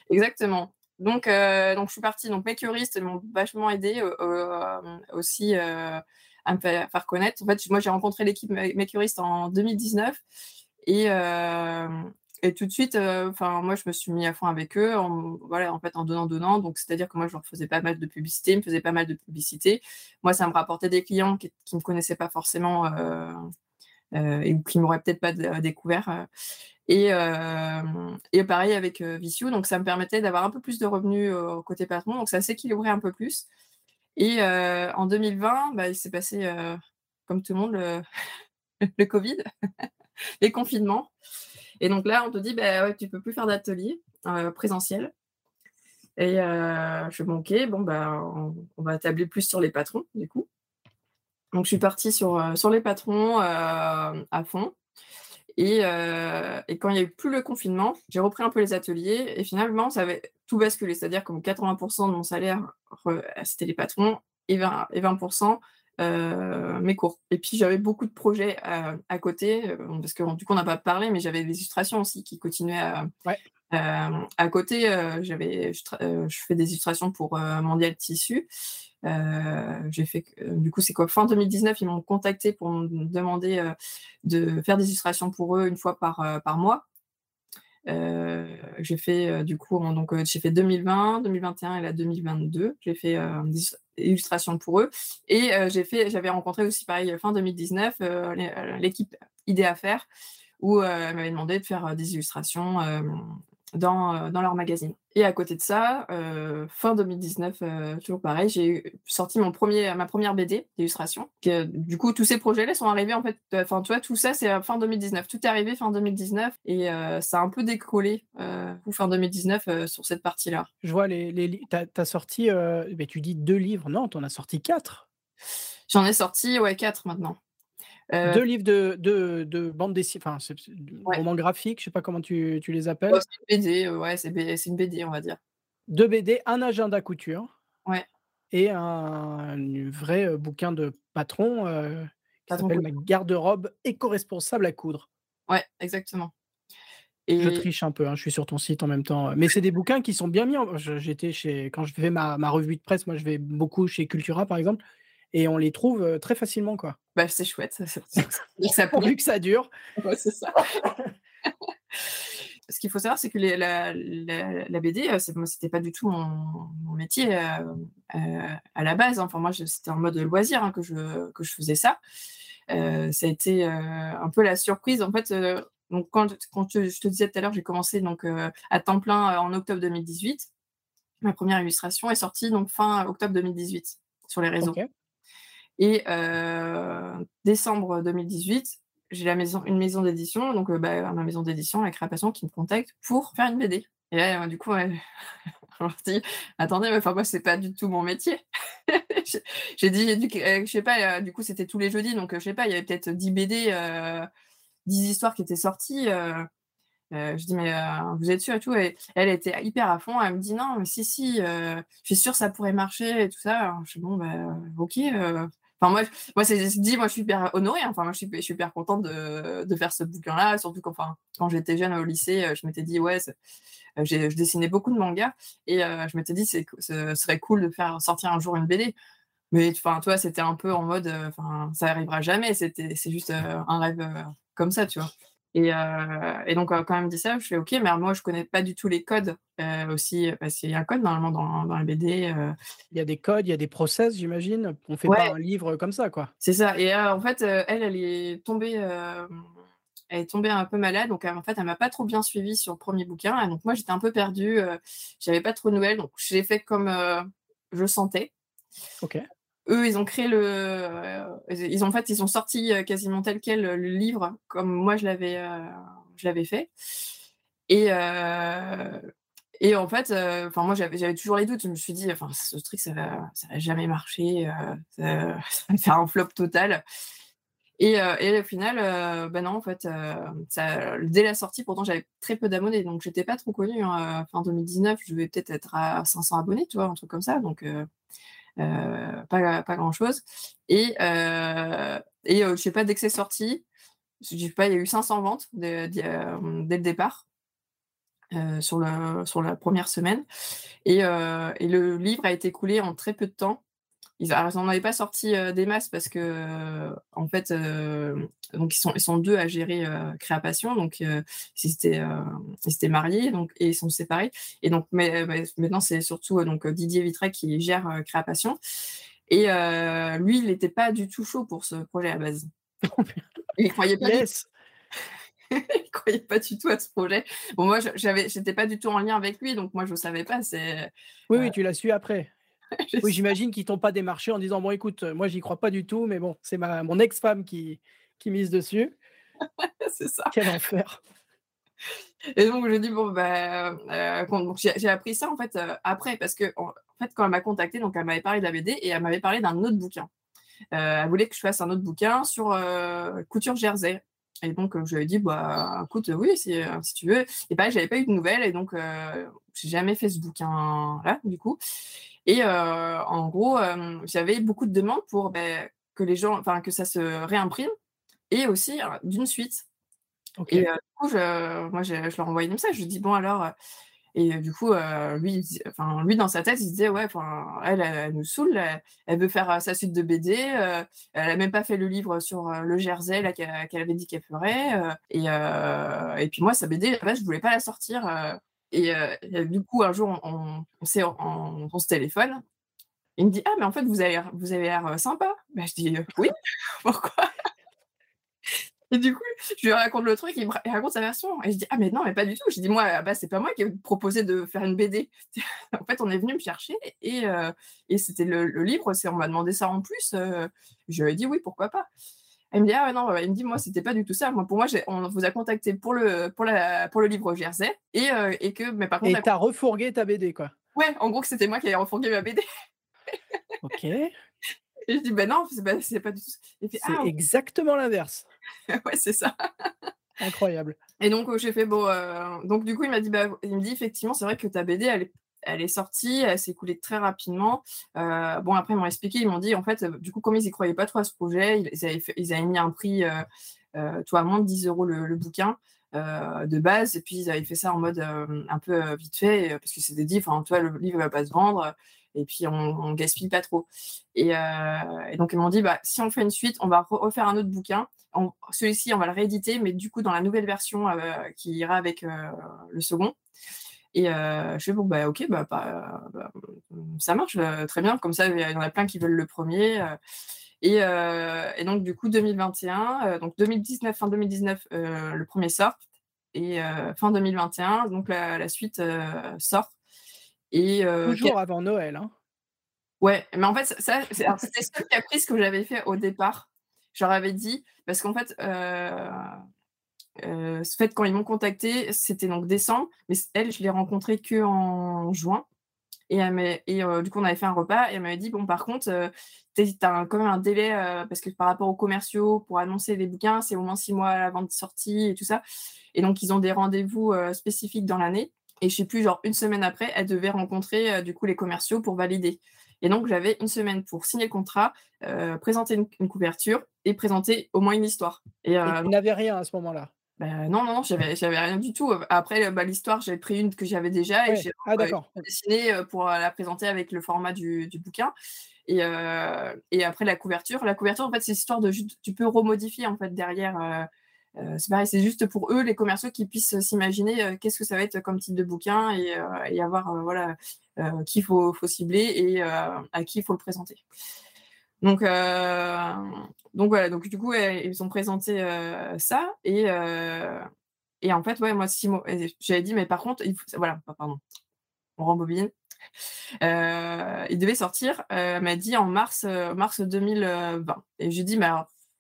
[SPEAKER 2] Exactement. Donc, donc je suis partie. Donc mes curistes m'ont vachement aidé aussi à me faire, connaître. En fait, moi j'ai rencontré l'équipe mes curistes en 2019 et, et tout de suite, enfin moi, je me suis mis à fond avec eux, en, voilà, en fait, en donnant, donnant. Donc, c'est-à-dire que moi, je leur faisais pas mal de publicité, ils me faisaient pas mal de publicité. Moi, ça me rapportait des clients qui ne me connaissaient pas forcément et qui m'auraient peut-être pas découvert. Et, et, pareil avec Vissio, donc ça me permettait d'avoir un peu plus de revenus côté patron, donc ça s'équilibrait un peu plus. Et en 2020, bah, il s'est passé, comme tout le monde, le Covid. les confinements. Et donc là, on te dit, bah, ouais, tu peux plus faire d'atelier euh, présentiel. Et euh, je suis bon, ok, bah, on, va tabler plus sur les patrons, du coup. Donc, je suis partie sur, euh, sur les patrons à fond. Et, quand il n'y a eu plus le confinement, j'ai repris un peu les ateliers et finalement, ça avait tout basculé. C'est-à-dire que 80% de mon salaire, c'était les patrons et 20%, et 20 euh, mes cours. Et puis j'avais beaucoup de projets euh, à, côté, euh, parce que du coup on n'a pas parlé, mais j'avais des illustrations aussi qui continuaient à, à côté. j'avais, je, fais des illustrations pour Mondial Tissu. j'ai fait, du coup c'est quoi Fin 2019, ils m'ont contacté pour me demander de faire des illustrations pour eux une fois par, par mois. j'ai fait du coup donc j'ai fait 2020, 2021 et la 2022. J'ai fait des illustrations pour eux. Et j'ai fait j'avais rencontré aussi pareil fin 2019 l'équipe Idée à faire où elle m'avait demandé de faire des illustrations dans, dans leur magazine. Et à côté de ça, euh, fin 2019, euh, toujours pareil, j'ai sorti mon premier, ma première BD d'illustration. Du coup, tous ces projets-là sont arrivés en fait. Enfin, tu vois, tout ça, c'est fin 2019. Tout est arrivé fin 2019 et euh, ça a un peu décollé fin 2019 sur cette partie-là.
[SPEAKER 1] Je vois, les, les tu as, sorti, mais tu dis deux livres. Non, tu en as sorti quatre.
[SPEAKER 2] J'en ai sorti, ouais, quatre maintenant.
[SPEAKER 1] Deux livres de, de, de bande dessinée, enfin, c'est ouais. roman graphique, je sais pas comment tu, tu les appelles.
[SPEAKER 2] c'est une BD, ouais, c'est une BD, on va dire.
[SPEAKER 1] Deux BD, un agenda couture.
[SPEAKER 2] Ouais.
[SPEAKER 1] Et un, vrai bouquin de patron qui s'appelle Ma garde-robe éco-responsable à coudre.
[SPEAKER 2] Ouais, exactement.
[SPEAKER 1] Je triche un peu, hein, je suis sur ton site en même temps. Mais c'est des bouquins qui sont bien mis. J'étais chez quand je fais ma, ma, revue de presse, moi je vais beaucoup chez Cultura par exemple, et on les trouve très facilement quoi.
[SPEAKER 2] Bah c'est chouette. Ça,
[SPEAKER 1] ça, pourvu que ça dure.
[SPEAKER 2] Ouais, c'est ça. Ce qu'il faut savoir, c'est que les, la, la, BD, c'était pas du tout mon, métier à la base. Hein. Enfin, moi, c'était en mode loisir hein, que, je, que je faisais ça. ça a été un peu la surprise. En fait, donc, quand, quand je, te disais tout à l'heure, j'ai commencé donc, à temps plein en octobre 2018. Ma première illustration est sortie donc fin octobre 2018 sur les réseaux. Et décembre 2018, j'ai la maison, une maison d'édition, donc bah, ma maison d'édition, la Création, qui me contacte pour faire une BD. Et là, du coup, je me dis, attendez, mais enfin, moi, c'est pas du tout mon métier. j'ai dit, je sais pas, du coup, c'était tous les jeudis, donc je sais pas, il y avait peut-être 10 BD 10 histoires qui étaient sorties. Euh, euh, je dis, mais euh, vous êtes sûr et tout et Elle était hyper à fond. Elle me dit, non, mais si, si, je suis sûre ça pourrait marcher et tout ça. Je dis, bon, bah, ok. Enfin, moi, moi c'est dit, moi, je suis hyper honorée. Enfin, moi, je suis, je hyper contente de, de faire ce bouquin-là. Surtout qu'enfin, quand j'étais jeune au lycée, je m'étais dit, ouais, je dessinais beaucoup de mangas et je m'étais dit, ce serait cool de faire sortir un jour une BD. Mais enfin, toi, c'était un peu en mode, enfin, ça arrivera jamais. C'est juste un rêve comme ça, tu vois. Et, euh, et, donc, quand elle me dit ça, je fais OK, mais moi, je connais pas du tout les codes euh, aussi, parce qu'il y a un code normalement dans, dans la BD. Euh.
[SPEAKER 1] Il y a des codes, il y a des process, j'imagine. On fait pas un livre comme ça, quoi.
[SPEAKER 2] C'est ça. Et en fait, elle, elle est tombée. elle est tombée un peu malade, donc en fait, elle m'a pas trop bien suivi sur le premier bouquin. Et donc moi, j'étais un peu perdue, j'avais pas trop de nouvelles, donc j'ai fait comme je sentais.
[SPEAKER 1] Ok
[SPEAKER 2] eux, ils ont créé le. Euh, ils ont, en fait, ils ont sorti euh, quasiment tel quel le livre, comme moi je l'avais, euh, je l'avais fait. Et, et en fait, enfin moi j'avais, toujours les doutes. Je me suis dit, ce truc ça va, ça va jamais marcher, ça, va faire un flop total. Et, et au final, ben non, en fait, ça, dès la sortie, pourtant j'avais très peu d'abonnés, donc j'étais pas trop connue. Hein. Fin 2019, je devais peut-être être à 500 abonnés, tu vois, un truc comme ça. Donc euh, pas, pas grand-chose. Et, euh, et euh, je sais pas, dès que c'est sorti, pas, il y a eu 500 ventes dès le départ. sur, la première semaine. Et, le livre a été coulé en très peu de temps. Ils n'en avaient pas sorti des masses parce que, en fait, donc ils sont, ils sont deux à gérer Création. Donc, ils étaient, mariés donc, et ils sont séparés. Et donc, mais, maintenant, c'est surtout donc, Didier Vitré qui gère Création. Et lui, il n'était pas du tout chaud pour ce projet à base. il croyait pas. il croyait pas du tout à ce projet. Bon, moi, j'avais, j'étais pas du tout en lien avec lui, donc moi, je ne savais pas. C'est,
[SPEAKER 1] oui, oui, tu l'as su après. oui, j'imagine qu'ils t'ont pas démarché en disant bon, écoute, moi j'y crois pas du tout, mais bon, c'est ma mon ex-femme qui qui mise dessus.
[SPEAKER 2] c'est ça.
[SPEAKER 1] Quel enfer.
[SPEAKER 2] Et donc je dis bon bah euh, j'ai appris ça en fait euh, après parce que en, fait quand elle m'a contacté donc elle m'avait parlé de la BD et elle m'avait parlé d'un autre bouquin. Euh, elle voulait que je fasse un autre bouquin sur couture jersey. Et donc je lui ai dit bah écoute oui si, si tu veux. Et pareil j'avais pas eu de nouvelles et donc j'ai jamais fait ce bouquin là du coup. Et en gros, j'avais beaucoup de demandes pour ben, que les gens, enfin que ça se réimprime et aussi d'une suite. Et du coup, je, moi, je, leur envoyais des messages. Je dis bon alors. Et du coup, lui, enfin, lui, dans sa tête, il se disait, ouais, elle, elle, nous saoule, elle, veut faire sa suite de BD, elle n'a même pas fait le livre sur le Jersey qu'elle avait dit qu'elle ferait. et, et puis moi, sa BD, je ne voulais pas la sortir. Et, du coup, un jour, on, on, se téléphone. Il me dit Ah, mais en fait, vous avez vous avez l'air sympa. Ben, je dis Oui, pourquoi? Et du coup, je lui raconte le truc, il me raconte sa version. Et je dis Ah, mais non, mais pas du tout. Je dis Moi, bah, c'est pas moi qui ai proposé de faire une BD. en fait, on est venu me chercher et, et c'était le, livre, c'est, on m'a demandé ça en plus. je lui ai dit Oui, pourquoi pas. Elle me dit, ah non, il me dit, moi, c'était pas du tout ça. Moi, pour moi, on vous a contacté pour le, pour la, pour le livre Jersey et, euh, et que, mais par contre.
[SPEAKER 1] Et t'as refourgué ta BD, quoi.
[SPEAKER 2] Ouais, en gros, que c'était moi qui avais refourgué ma BD.
[SPEAKER 1] ok.
[SPEAKER 2] Et je dis, ben non, c'est pas, pas, du tout
[SPEAKER 1] C'est ah, exactement l'inverse.
[SPEAKER 2] ouais, c'est ça.
[SPEAKER 1] Incroyable.
[SPEAKER 2] Et donc, j'ai fait, bon, euh, donc du coup, il m'a dit, bah, il me dit, effectivement, c'est vrai que ta BD, elle est elle est sortie, elle s'est coulée très rapidement. Euh, bon, après, ils m'ont expliqué, ils m'ont dit, en fait, du coup, comme ils n'y croyaient pas trop à ce projet, ils avaient, mis un prix, euh, euh, toi, à moins de 10 euros le, bouquin. de base. Et puis, ils avaient fait ça en mode un peu vite fait, parce que c'était dit, enfin, toi, le livre va pas se vendre, et puis on, on gaspille pas trop. Et, donc, ils m'ont dit, bah, si on fait une suite, on va refaire un autre bouquin. Celui-ci, on va le rééditer, mais du coup, dans la nouvelle version qui ira avec le second. Et je fais bon, bah ok, bah, bah, bah ça marche très bien. Comme ça, il y en a plein qui veulent le premier. Et, et, donc, du coup, 2021, donc 2019, fin 2019, le premier sort. Et fin 2021, donc la, suite sort.
[SPEAKER 1] Et, Toujours avant Noël. Hein.
[SPEAKER 2] Ouais, mais en fait, ça, c'était ce caprice que j'avais fait au départ. J'aurais avais dit, parce qu'en fait, euh, ce fait, quand ils m'ont contacté, c'était donc décembre, mais elle, je l'ai rencontrée que en juin. Et, et euh, du coup, on avait fait un repas et elle m'avait dit Bon, par contre, euh, tu as quand même un délai parce que par rapport aux commerciaux, pour annoncer les bouquins, c'est au moins six mois avant de sortie et tout ça. Et donc, ils ont des rendez-vous spécifiques dans l'année. Et je sais plus, genre une semaine après, elle devait rencontrer du coup les commerciaux pour valider. Et donc, j'avais une semaine pour signer le contrat, présenter une, couverture et présenter au moins une histoire.
[SPEAKER 1] Et, et tu n'avais rien à ce moment-là?
[SPEAKER 2] Bah, non, non, non, j'avais, j'avais rien du tout. Après, bah, l'histoire, j'ai pris une que j'avais déjà et j'ai
[SPEAKER 1] ah,
[SPEAKER 2] dessiné pour la présenter avec le format du, du bouquin. Et, et, après, la couverture. La couverture, en fait, c'est histoire de tu peux remodifier en fait derrière. c'est pareil, c'est juste pour eux, les commerciaux, qui puissent s'imaginer qu'est-ce que ça va être comme type de bouquin et, et avoir voilà qui il faut, faut, cibler et à qui il faut le présenter. Donc, euh, donc voilà, donc du coup, ils ont présenté euh, ça et, euh, et en fait, ouais, moi, j'avais dit, mais par contre, il voilà, pardon, on rembobine. il devait sortir, m'a dit en mars, mars 2020. Et j'ai dit, mais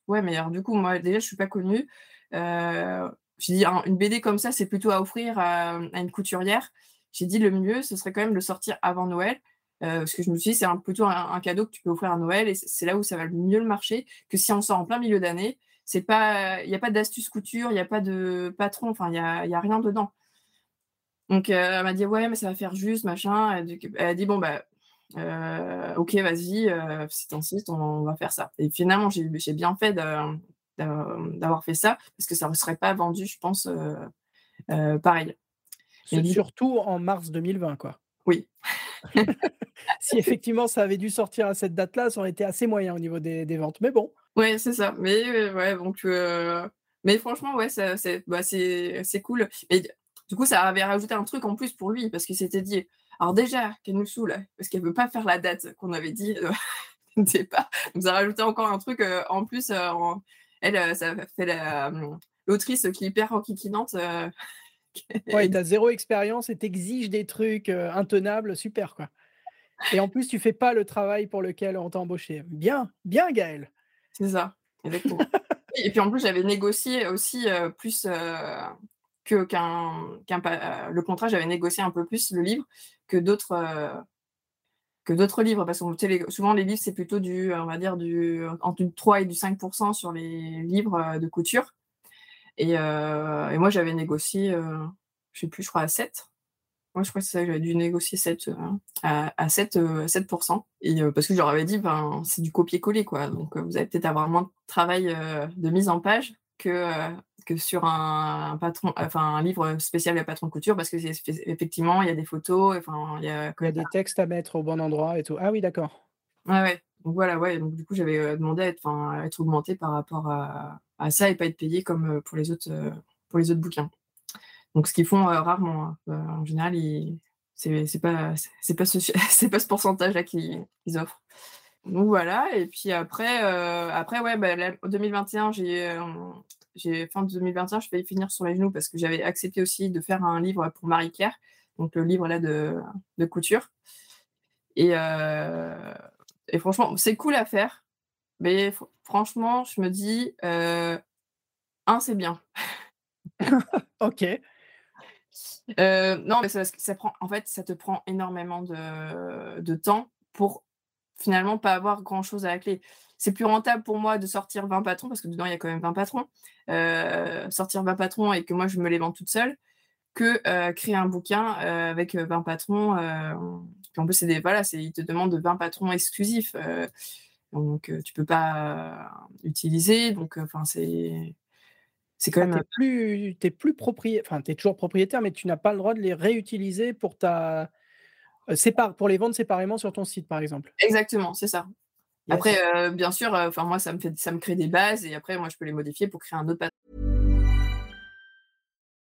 [SPEAKER 2] mais du coup, moi, déjà, je suis pas connue. j'ai dit, une BD comme ça, c'est plutôt à offrir à une couturière. J'ai dit, le mieux, ce serait quand même de sortir avant Noël. Euh, parce que je me suis dit, c'est plutôt un, cadeau que tu peux offrir à Noël et c'est là où ça va le mieux le marcher que si on sort en plein milieu d'année. C'est pas, il n'y a pas d'astuce couture, il n'y a pas de patron, enfin, il n'y a, y a, rien dedans. Donc, euh, elle m'a dit, ouais, mais ça va faire juste, machin. Elle, a dit, bon, bah, euh, ok, vas-y, si t'insistes, on, on, va faire ça. Et finalement, j'ai bien fait d'avoir fait ça parce que ça ne serait pas vendu, je pense, pareil.
[SPEAKER 1] surtout en mars 2020, quoi.
[SPEAKER 2] Oui.
[SPEAKER 1] si effectivement ça avait dû sortir à cette date-là, ça aurait été assez moyen au niveau des, ventes. Mais bon.
[SPEAKER 2] Ouais, c'est ça. Mais ouais, donc. Mais franchement, ouais, c'est bah, cool. Et du coup, ça avait rajouté un truc en plus pour lui, parce qu'il s'était dit. Alors déjà, qu'elle nous saoule, parce qu'elle veut pas faire la date qu'on avait dit. ne sais pas. Donc ça a rajouté encore un truc en plus. Elle, ça fait l'autrice qui est hyper enquiquinante.
[SPEAKER 1] ouais, t'as zéro expérience et t'exiges des trucs intenables, super quoi. Et en plus, tu fais pas le travail pour lequel on t'a embauché. Bien, bien Gaël.
[SPEAKER 2] C'est ça, exactement. et puis en plus, j'avais négocié aussi plus que qu'un, le contrat, j'avais négocié un peu plus le livre que d'autres que d'autres livres parce que souvent les livres c'est plutôt du on va dire du entre du 3 et du 5% sur les livres de couture et, et moi j'avais négocié je sais plus je crois à 7 moi, je crois que c'est ça, j'avais dû négocier 7, euh, à, à 7, 7%. Euh, et euh, parce que je leur avais dit, ben, c'est du copier-coller, quoi. Donc, vous allez peut-être avoir moins de travail de mise en page que, que sur un, patron, enfin, un livre spécial à patron de couture, parce que effectivement, il y a des photos, enfin, il y a,
[SPEAKER 1] il y a des textes à mettre au bon endroit et tout. Ah oui, d'accord.
[SPEAKER 2] Ouais, ouais. Donc voilà, ouais. Donc du coup, j'avais demandé à être, à être augmenté par rapport à, à, ça et pas être payé comme pour les autres, pour les autres bouquins. Donc, ce qu'ils font euh, rarement. Hein. Euh, en général, c'est pas, pas, ce, pas ce pourcentage-là qu'ils offrent. Donc voilà, et puis après, euh, après ouais, bah, 2021, j'ai, j'ai fin de 2021, je vais finir sur les genoux parce que j'avais accepté aussi de faire un livre pour Marie-Claire, donc le livre là de, de couture. Et, et franchement, c'est cool à faire, mais franchement, je me dis, un, c'est bien.
[SPEAKER 1] ok.
[SPEAKER 2] Euh, non, mais ça, prend, en fait, ça te prend énormément de, de temps pour finalement pas avoir grand chose à la clé. C'est plus rentable pour moi de sortir 20 patrons, parce que dedans, il y a quand même 20 patrons, euh, sortir 20 patrons et que moi, je me les vends toute seule, que euh, créer un bouquin avec 20 patrons. puis en plus, c'est des, voilà, ils te demandent 20 patrons exclusifs. donc, tu peux pas utiliser. Donc, enfin, c'est C'est quand
[SPEAKER 1] Ah,
[SPEAKER 2] même,
[SPEAKER 1] tu plus tu plus proprié enfin, tu es toujours propriétaire, mais tu n'as pas le droit de les réutiliser pour ta heu, sépar pour les vendre séparément sur ton site, par exemple?
[SPEAKER 2] exactement, c'est ça. Après, heu, bien sûr, heu, enfin moi ça me fait ça me crée des bases et après moi je peux les modifier pour créer un autre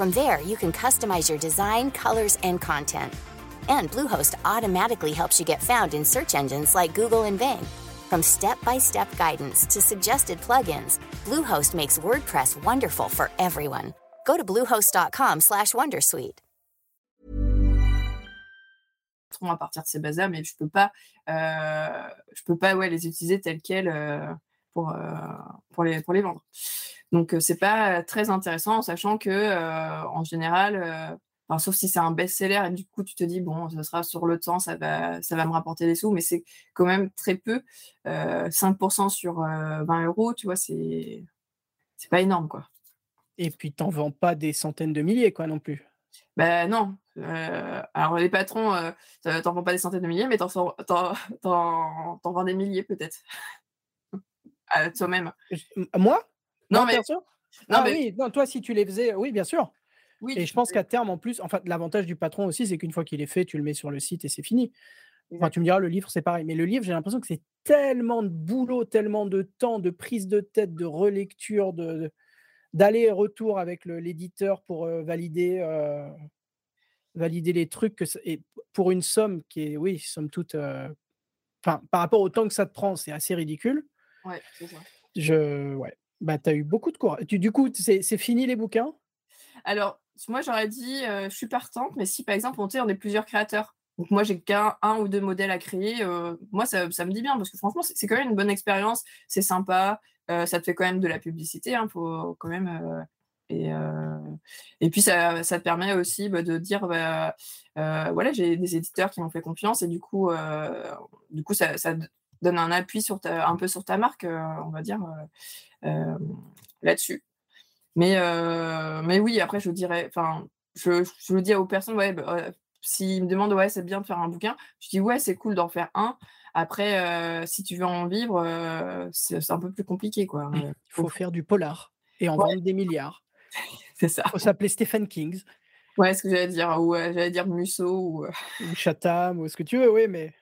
[SPEAKER 3] From there, you can customize your design, colors, and content. And Bluehost automatically helps you get found in search engines like Google and Bing. From step-by-step guidance to suggested plugins, Bluehost makes WordPress wonderful for everyone. Go to bluehost.com/wondersuite.
[SPEAKER 2] à partir de ces bases-là, mais je peux pas, euh, je peux pas ouais, les utiliser telles quelles euh, pour, euh, pour, les, pour les vendre. Donc c'est pas très intéressant, en sachant que en général, enfin, sauf si c'est un best-seller et du coup tu te dis bon, ce sera sur le temps, ça va, ça va me rapporter des sous, mais c'est quand même très peu. 5% sur 20 euros, tu vois, c'est c'est pas énorme quoi.
[SPEAKER 1] Et puis t'en vends pas des centaines de milliers quoi non plus?
[SPEAKER 2] Ben non, alors les patrons, heu, tu en vends pas des centaines de milliers, mais t'en en tu en vends des milliers peut-être. À toi-même.
[SPEAKER 1] Moi?
[SPEAKER 2] Non mais
[SPEAKER 1] perso?
[SPEAKER 2] non
[SPEAKER 1] Ah
[SPEAKER 2] mais
[SPEAKER 1] oui, non, toi si tu les faisais oui bien sûr.
[SPEAKER 2] oui,
[SPEAKER 1] Et je pense qu'à terme en plus enfin l'avantage du patron aussi, c'est qu'une fois qu'il est fait, tu le mets sur le site et c'est fini. Enfin tu me diras le livre c'est pareil, mais le livre j'ai l'impression que c'est tellement de boulot, tellement de temps, de prise de tête, de relecture, de d'aller et retour avec l'éditeur pour, heu, valider, heu, valider les trucs que et pour une somme qui est oui, somme toute, enfin par rapport au temps que ça te prend, c'est assez ridicule.
[SPEAKER 2] ouais, c'est ça.
[SPEAKER 1] Je ouais, bah, tu as eu beaucoup de coura tu du coup, c'est fini les bouquins?
[SPEAKER 2] Alors, moi j'aurais dit, je suis partante, mais si par exemple on on est plusieurs créateurs, donc moi j'ai qu'un un ou 2 modèles à créer, moi ça ça me dit bien parce que franchement c'est quand même une bonne expérience, c'est sympa, ça te fait quand même de la publicité, hein, faut quand même, et et puis ça ça te permet aussi, bah, de dire, bah, voilà, j'ai des éditeurs qui m'ont fait confiance et du coup, du coup ça ça donne un appui sur ta un peu sur ta marque, on va dire, là-dessus. Mais heu, mais oui, après je dirais enfin, je je le dis aux personnes, ouais, bah, s'ils me demandent: «Ouais, c'est bien de faire un bouquin», je dis: «Ouais, c'est cool d'en faire un». Après, heu, si tu veux en vivre, c'est un peu plus compliqué, quoi,
[SPEAKER 1] Il
[SPEAKER 2] heu, faut
[SPEAKER 1] faut faire du polar et en
[SPEAKER 2] ouais,
[SPEAKER 1] vendre des milliards.
[SPEAKER 2] c'est ça.
[SPEAKER 1] Faut s'appeler Stephen King
[SPEAKER 2] Ouais, ce que j'allais dire ou j'allais dire Musso ou
[SPEAKER 1] ou Chatham ou ce que tu veux, oui, mais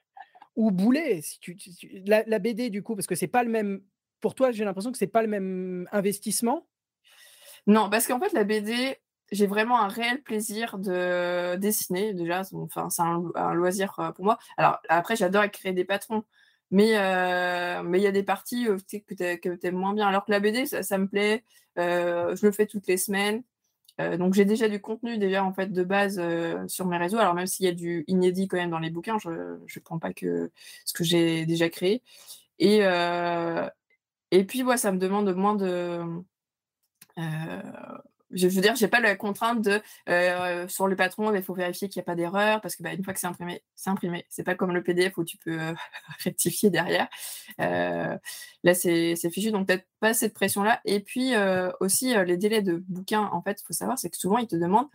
[SPEAKER 1] ou Boulet si tu la la BD du coup, parce que c'est pas le même pour toi, j'ai l'impression que c'est pas le même investissement?
[SPEAKER 2] non, parce qu'en fait, la BD, j'ai vraiment un réel plaisir de dessiner déjà, enfin, c'est un loisir, heu, pour moi. Alors après, j'adore créer des patrons, mais mais il y a des parties, sais, que tu aimes moins bien. Alors que la BD, ça me plaît, je le fais toutes les semaines, donc j'ai déjà du contenu déjà, en fait, de base, sur mes réseaux. Alors même s'il y a du inédit quand même dans les bouquins, je je prends pas que ce que j'ai déjà créé et et puis, ça me demande moins de, Heu, je veux dire, j'ai pas la contrainte de, heu, sur le patron, il faut vérifier qu'il y a pas d'erreur parce que, bah, une fois que c'est imprimé, c'est imprimé. C'est pas comme le PDF où tu peux, heu, rectifier derrière. Là, c'est fichu, donc peut-être pas cette pression-là et puis, aussi, les délais de bouquins, en fait, il faut savoir, c'est que souvent, ils te demandent,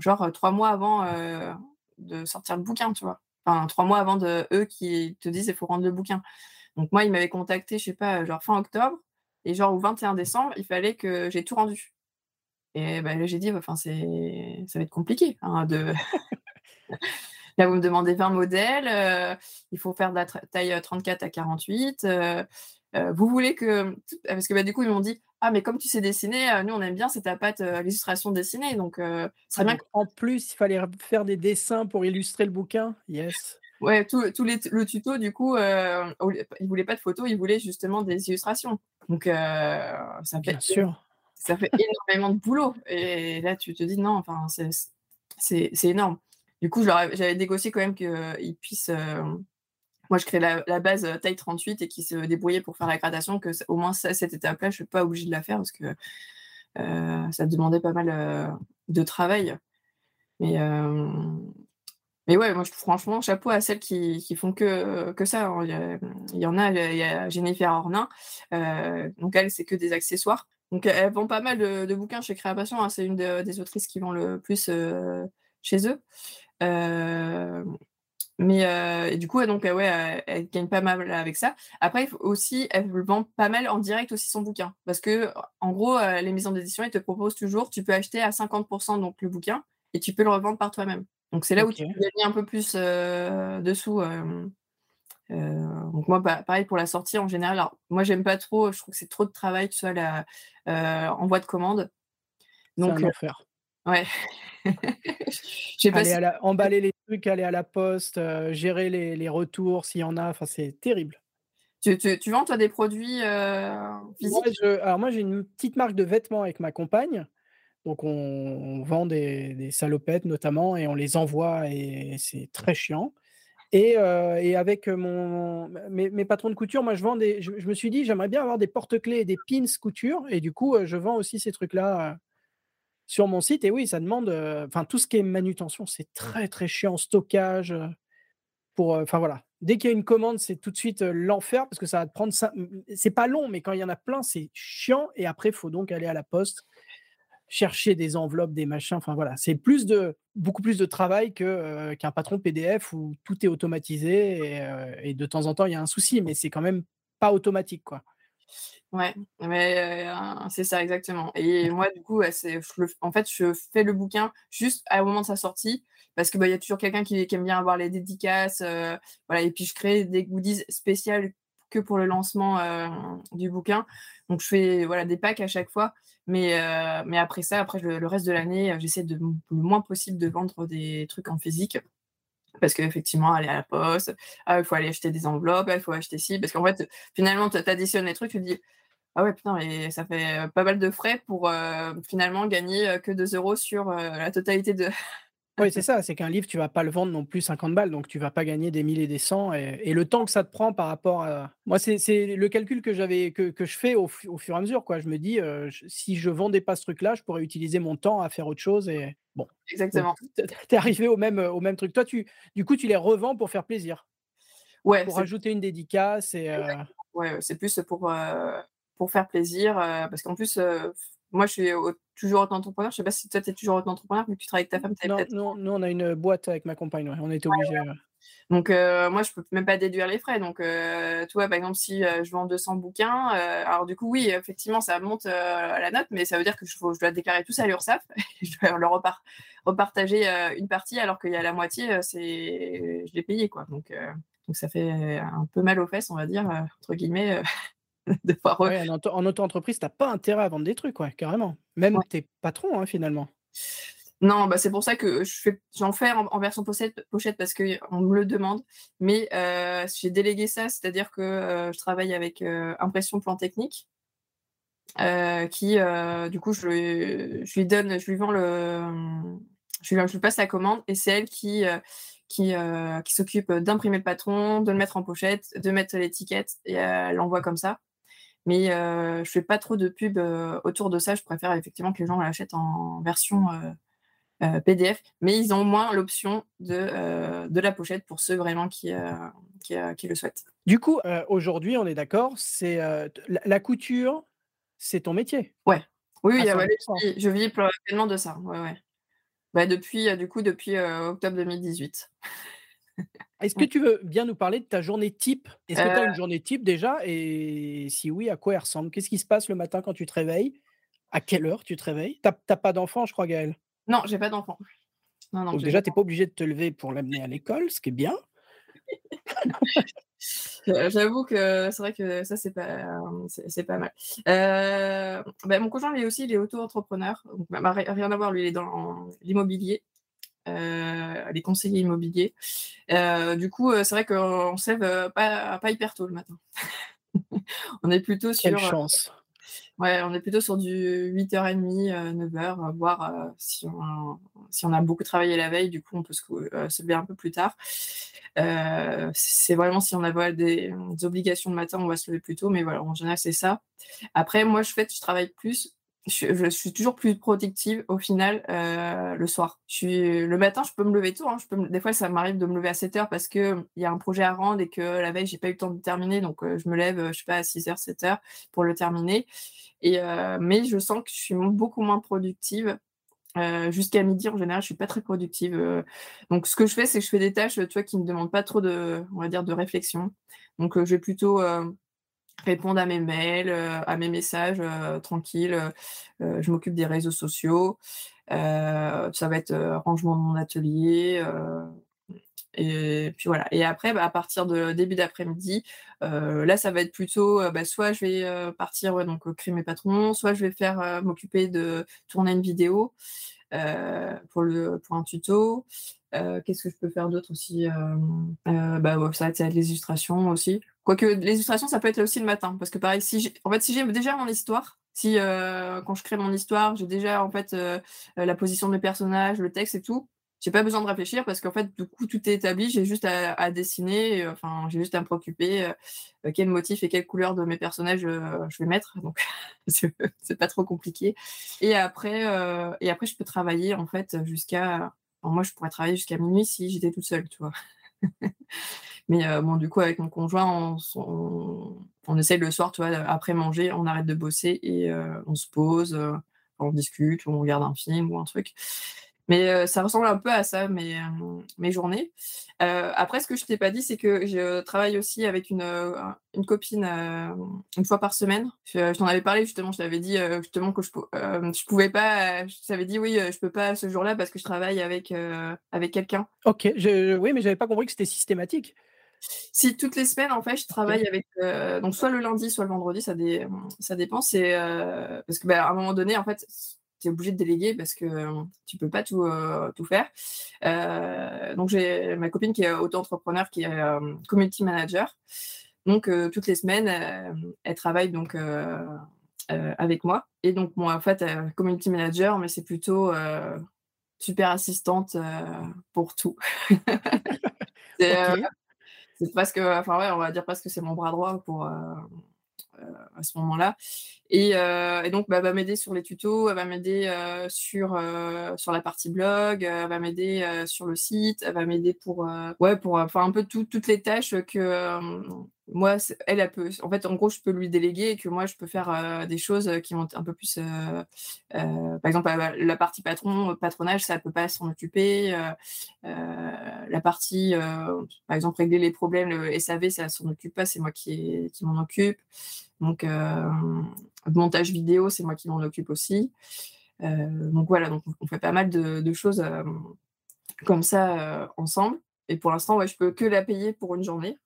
[SPEAKER 2] genre, 3 mois avant, de sortir le bouquin, tu vois? Enfin, 3 mois avant de eux qui te disent: «Il faut rendre le bouquin». Donc moi, ils m'avaient contacté, je sais pas, genre fin octobre et genre au 21 décembre, il fallait que j'ai tout rendu et bah, là, j'ai dit: «Bah, enfin, c'est ça va être compliqué, hein, de là, vous me demandez 20 modèles, heu, il faut faire de la taille, heu, 34 à 48, heu heu, vous voulez que» parce que, bah, du coup, ils m'ont dit: «Ah mais comme tu sais dessiner, nous on aime bien, c'est ta patte, l'illustration dessinée donc ce
[SPEAKER 1] Ah
[SPEAKER 2] serait bien
[SPEAKER 1] en plus, il fallait faire des dessins pour illustrer le bouquin? Yes.
[SPEAKER 2] Ouais, tout les le tuto du coup, lieu ils voulaient pas de photos, ils voulaient justement des illustrations. Donc heu, ça
[SPEAKER 1] Bien
[SPEAKER 2] fait
[SPEAKER 1] sûr.
[SPEAKER 2] ça fait énormément de boulot. Et là, tu te dis non, enfin, c'est énorme. Du coup, j'avais négocié quand même qu'ils puissent. Euh, moi, je crée la, base euh, taille 38 et qu'ils se débrouillaient pour faire la gradation, que au moins cette étape-là, je ne suis pas obligée de la faire parce que euh, ça demandait pas mal de travail. Mais, mais ouais, moi, je, franchement, chapeau à celles qui, qui font que, que ça. Hein. Il y, en a, il y a Jennifer Ornin, donc elle, c'est que des accessoires. Donc, elles vend pas mal de, bouquins chez Création. Hein. C'est une des autrices qui vend le plus chez eux. mais du coup, donc, ouais, elle gagne pas mal avec ça. Après, aussi, elle vend pas mal en direct aussi son bouquin. Parce que, en gros, les maisons d'édition, elles te proposent toujours, tu peux acheter à 50% donc, le bouquin et tu peux le revendre par toi-même. Donc, c'est là où tu peux gagner un peu plus dessous. donc moi, bah, pareil pour la sortie en général. Alors, moi, j'aime pas trop. Je trouve que c'est trop de travail, tu vois, la, en voie de commande.
[SPEAKER 1] Donc, un enfer.
[SPEAKER 2] Ouais.
[SPEAKER 1] Emballer les trucs, aller à la poste, euh, gérer les, retours s'il y en a, enfin c'est terrible.
[SPEAKER 2] Tu, tu, vends toi des produits euh, physiques?
[SPEAKER 1] Alors moi j'ai une petite marque de vêtements avec ma compagne. Donc on, vend des, salopettes notamment et on les envoie et c'est très chiant. Et, euh, avec mes, patrons de couture, moi je me suis dit j'aimerais bien avoir des porte-clés et des pins couture et du coup je vends aussi ces trucs-là sur mon site. Et oui, ça demande, enfin, tout ce qui est manutention, c'est très, très chiant, stockage. pour, enfin, voilà. Dès qu'il y a une commande, c'est tout de suite l'enfer parce que ça va te prendre. C'est pas long, mais quand il y en a plein, c'est chiant. Et après, il faut donc aller à la poste, chercher des enveloppes, des machins. Enfin, voilà. C'est plus de, beaucoup plus de travail que, qu'un patron PDF où tout est automatisé et, et de temps en temps, il y a un souci, mais c'est quand même pas automatique, quoi.
[SPEAKER 2] Ouais, mais c'est ça exactement. Et moi, du coup, c'est, en fait, je fais le bouquin juste au moment de sa sortie parce que bah, y a toujours quelqu'un qui, aime bien avoir les dédicaces, voilà. Et puis je crée des goodies spéciales pour le lancement du bouquin. Donc je fais voilà des packs à chaque fois. Mais, mais après ça, après le, reste de l'année, j'essaie de le moins possible de vendre des trucs en physique parce qu'effectivement, aller à la poste, ah, il faut aller acheter des enveloppes, il faut acheter ci, parce qu'en fait, finalement, tu additionnes les trucs, tu dis, ah ouais, putain, et ça fait pas mal de frais pour finalement gagner que 2 euros sur la totalité de.
[SPEAKER 1] Oui, c'est ça, c'est qu'un livre, tu vas pas le vendre non plus 50 balles, donc tu vas pas gagner des 1000 et des 100. Et, le temps que ça te prend par rapport à. Moi, c'est le calcul que, j'avais, que, que, je fais au, au, fur et à mesure. Quoi. Je me dis, si je vendais pas ce truc-là, je pourrais utiliser mon temps à faire autre chose. Et bon.
[SPEAKER 2] Exactement.
[SPEAKER 1] Tu es arrivé au même, au même truc. Toi, tu, du coup, tu les revends pour faire plaisir.
[SPEAKER 2] Ouais.
[SPEAKER 1] Pour ajouter une dédicace. Et,
[SPEAKER 2] Ouais, c'est plus pour pour faire plaisir. parce qu'en plus, moi, je suis toujours auto-entrepreneur. Je sais pas si toi, tu es toujours auto-entrepreneur, mais tu travailles avec ta femme.
[SPEAKER 1] Non, non, nous, on a une boîte avec ma compagne. On était obligé.
[SPEAKER 2] Donc, moi, je peux même pas déduire les frais. Donc, tu vois, par exemple, si je vends 200 bouquins, alors du coup, oui, effectivement, ça monte à la note, mais ça veut dire que je, je dois déclarer tout ça à l'URSSAF. je dois leur repartager une partie, alors qu'il y a la moitié, c'est je l'ai payé, quoi. Donc, donc, ça fait un peu mal aux fesses, on va dire, entre guillemets.
[SPEAKER 1] en, auto-entreprise, tu n'as pas intérêt à vendre des trucs, ouais, carrément. Même tes patrons, hein, finalement.
[SPEAKER 2] Non, bah c'est pour ça que fais, j'en fais en, version pochette, pochette parce qu'on me le demande. Mais euh, j'ai délégué ça, c'est-à-dire que euh, je travaille avec euh, Impression Plan Technique, qui, du coup, je, je, lui donne, je lui vends le, je lui, je lui passe la commande et c'est elle qui qui, qui s'occupe d'imprimer le patron, de le mettre en pochette, de mettre l'étiquette et elle l'envoie comme ça. Mais je je fais pas trop de pub autour de ça. Je préfère effectivement que les gens l'achètent en version PDF. Mais ils ont au moins l'option de, de la pochette pour ceux vraiment qui, qui, le souhaitent.
[SPEAKER 1] Du coup, aujourd'hui, on est d'accord, c'est la, couture, c'est ton métier.
[SPEAKER 2] Ouais. Oui, je vis pleinement de ça. Ouais, ouais. Bah, depuis, du coup, depuis octobre 2018.
[SPEAKER 1] Est-ce que tu veux bien nous parler de ta journée type? Est-ce que tu as une journée type déjà? Et si oui, à quoi elle ressemble? Qu'est-ce qui se passe le matin quand tu te réveilles? À quelle heure tu te réveilles? Tu n'as pas d'enfant, je crois, Gaëlle?
[SPEAKER 2] Non, j'ai pas d'enfant.
[SPEAKER 1] Donc déjà, tu n'es pas obligé de te lever pour l'amener à l'école, ce qui est bien.
[SPEAKER 2] J'avoue que c'est vrai que ça, c'est pas, c'est, pas mal. Euh, bah, mon conjoint, lui aussi, il est auto-entrepreneur. Bah, rien à voir, lui, il est dans l'immobilier. Euh, les conseillers immobiliers. Euh, du coup, euh, c'est vrai qu'on se lève pas, pas, hyper tôt le matin. on est plutôt sur.
[SPEAKER 1] Quelle chance.
[SPEAKER 2] Ouais, on est plutôt sur du 8h30, 9h, voir si on si on a beaucoup travaillé la veille, du coup, on peut se se lever un peu plus tard. c'est vraiment si on a des, des obligations le matin, on va se lever plus tôt, mais voilà, en général, c'est ça. Après, moi, je fais je travaille plus je, suis toujours plus productive au final euh, le soir. Le matin, je peux me lever tôt. Hein. des fois, ça m'arrive de me lever à 7 heures parce qu'il y a un projet à rendre et que la veille, j'ai pas eu le temps de terminer. Donc, euh, je me lève, je sais pas, à 6 heures, 7 heures pour le terminer. Euh, mais je sens que je suis beaucoup moins productive. jusqu'à midi, en général, je suis pas très productive. donc, ce que je fais, c'est que je fais des tâches, tu vois, qui ne demandent pas trop de, on va dire, de réflexion. Donc, je vais plutôt répondre à mes mails, euh, à mes messages euh, tranquille. Euh, je m'occupe des réseaux sociaux. ça va être rangement de mon atelier. et puis voilà. Et après, bah, à partir de début d'après-midi, là, ça va être plutôt, bah, soit je vais partir donc créer mes patrons, soit je vais faire m'occuper de tourner une vidéo pour le pour un tuto. Qu'est-ce que je peux faire d'autre aussi bah, Ça va être les illustrations aussi. Quoique les illustrations, ça peut être aussi le matin. Parce que pareil, si en fait, si j'ai déjà mon histoire, si euh, quand je crée mon histoire, j'ai déjà en fait euh, la position de mes personnages, le texte et tout, j'ai pas besoin de réfléchir parce qu'en fait, du coup, tout est établi. J'ai juste à, dessiner. enfin, j'ai juste à me préoccuper euh, quel motif et quelle couleur de mes personnages je vais mettre. Donc, c'est pas trop compliqué. Et après, et après, je peux travailler en fait jusqu'à. moi, je pourrais travailler jusqu'à minuit si j'étais toute seule, tu vois. Mais bon, du coup, avec mon conjoint, on, on, essaye le soir, tu vois, après manger, on arrête de bosser et on se pose, on discute, on regarde un film ou un truc. Mais ça ressemble un peu à ça, mes, mes journées. après, ce que je t'ai pas dit, c'est que je travaille aussi avec une, une copine une fois par semaine. Je, t'en avais parlé justement, je t'avais dit justement que je, je pouvais pas, je t'avais dit oui, je peux pas ce jour-là parce que je travaille avec, avec quelqu'un.
[SPEAKER 1] Ok, je, oui, mais j'avais pas compris que c'était systématique.
[SPEAKER 2] Si toutes les semaines, en fait, je travaille avec donc soit le lundi, soit le vendredi, ça, ça dépend. C'est parce que bah, à un moment donné, en fait, tu es obligé de déléguer parce que tu peux pas tout, tout faire. donc j'ai ma copine qui est auto-entrepreneur, qui est community manager. Donc toutes les semaines, elle travaille donc avec moi. Et donc moi, en fait, community manager, mais c'est plutôt super assistante pour tout. c'est presque, enfin ouais, on va dire presque que c'est mon bras droit pour euh, euh, à ce moment-là. Et, euh, donc, bah, elle va m'aider sur les tutos, elle va m'aider sur sur la partie blog, elle va m'aider sur le site, elle va m'aider pour ouais pour un peu toutes les tâches que moi, elle, peut. En fait, en gros, je peux lui déléguer et que moi, je peux faire euh, des choses qui vont un peu plus. Euh, euh, par exemple, la, partie patron, patronage, ça ne peut pas s'en occuper. la partie, par exemple, régler les problèmes, le SAV, ça ne s'en occupe pas, c'est moi qui, qui m'en occupe. Donc, montage vidéo, c'est moi qui m'en occupe aussi. donc voilà, donc on fait pas mal de, de choses comme ça ensemble. Et pour l'instant, ouais, je peux que la payer pour une journée.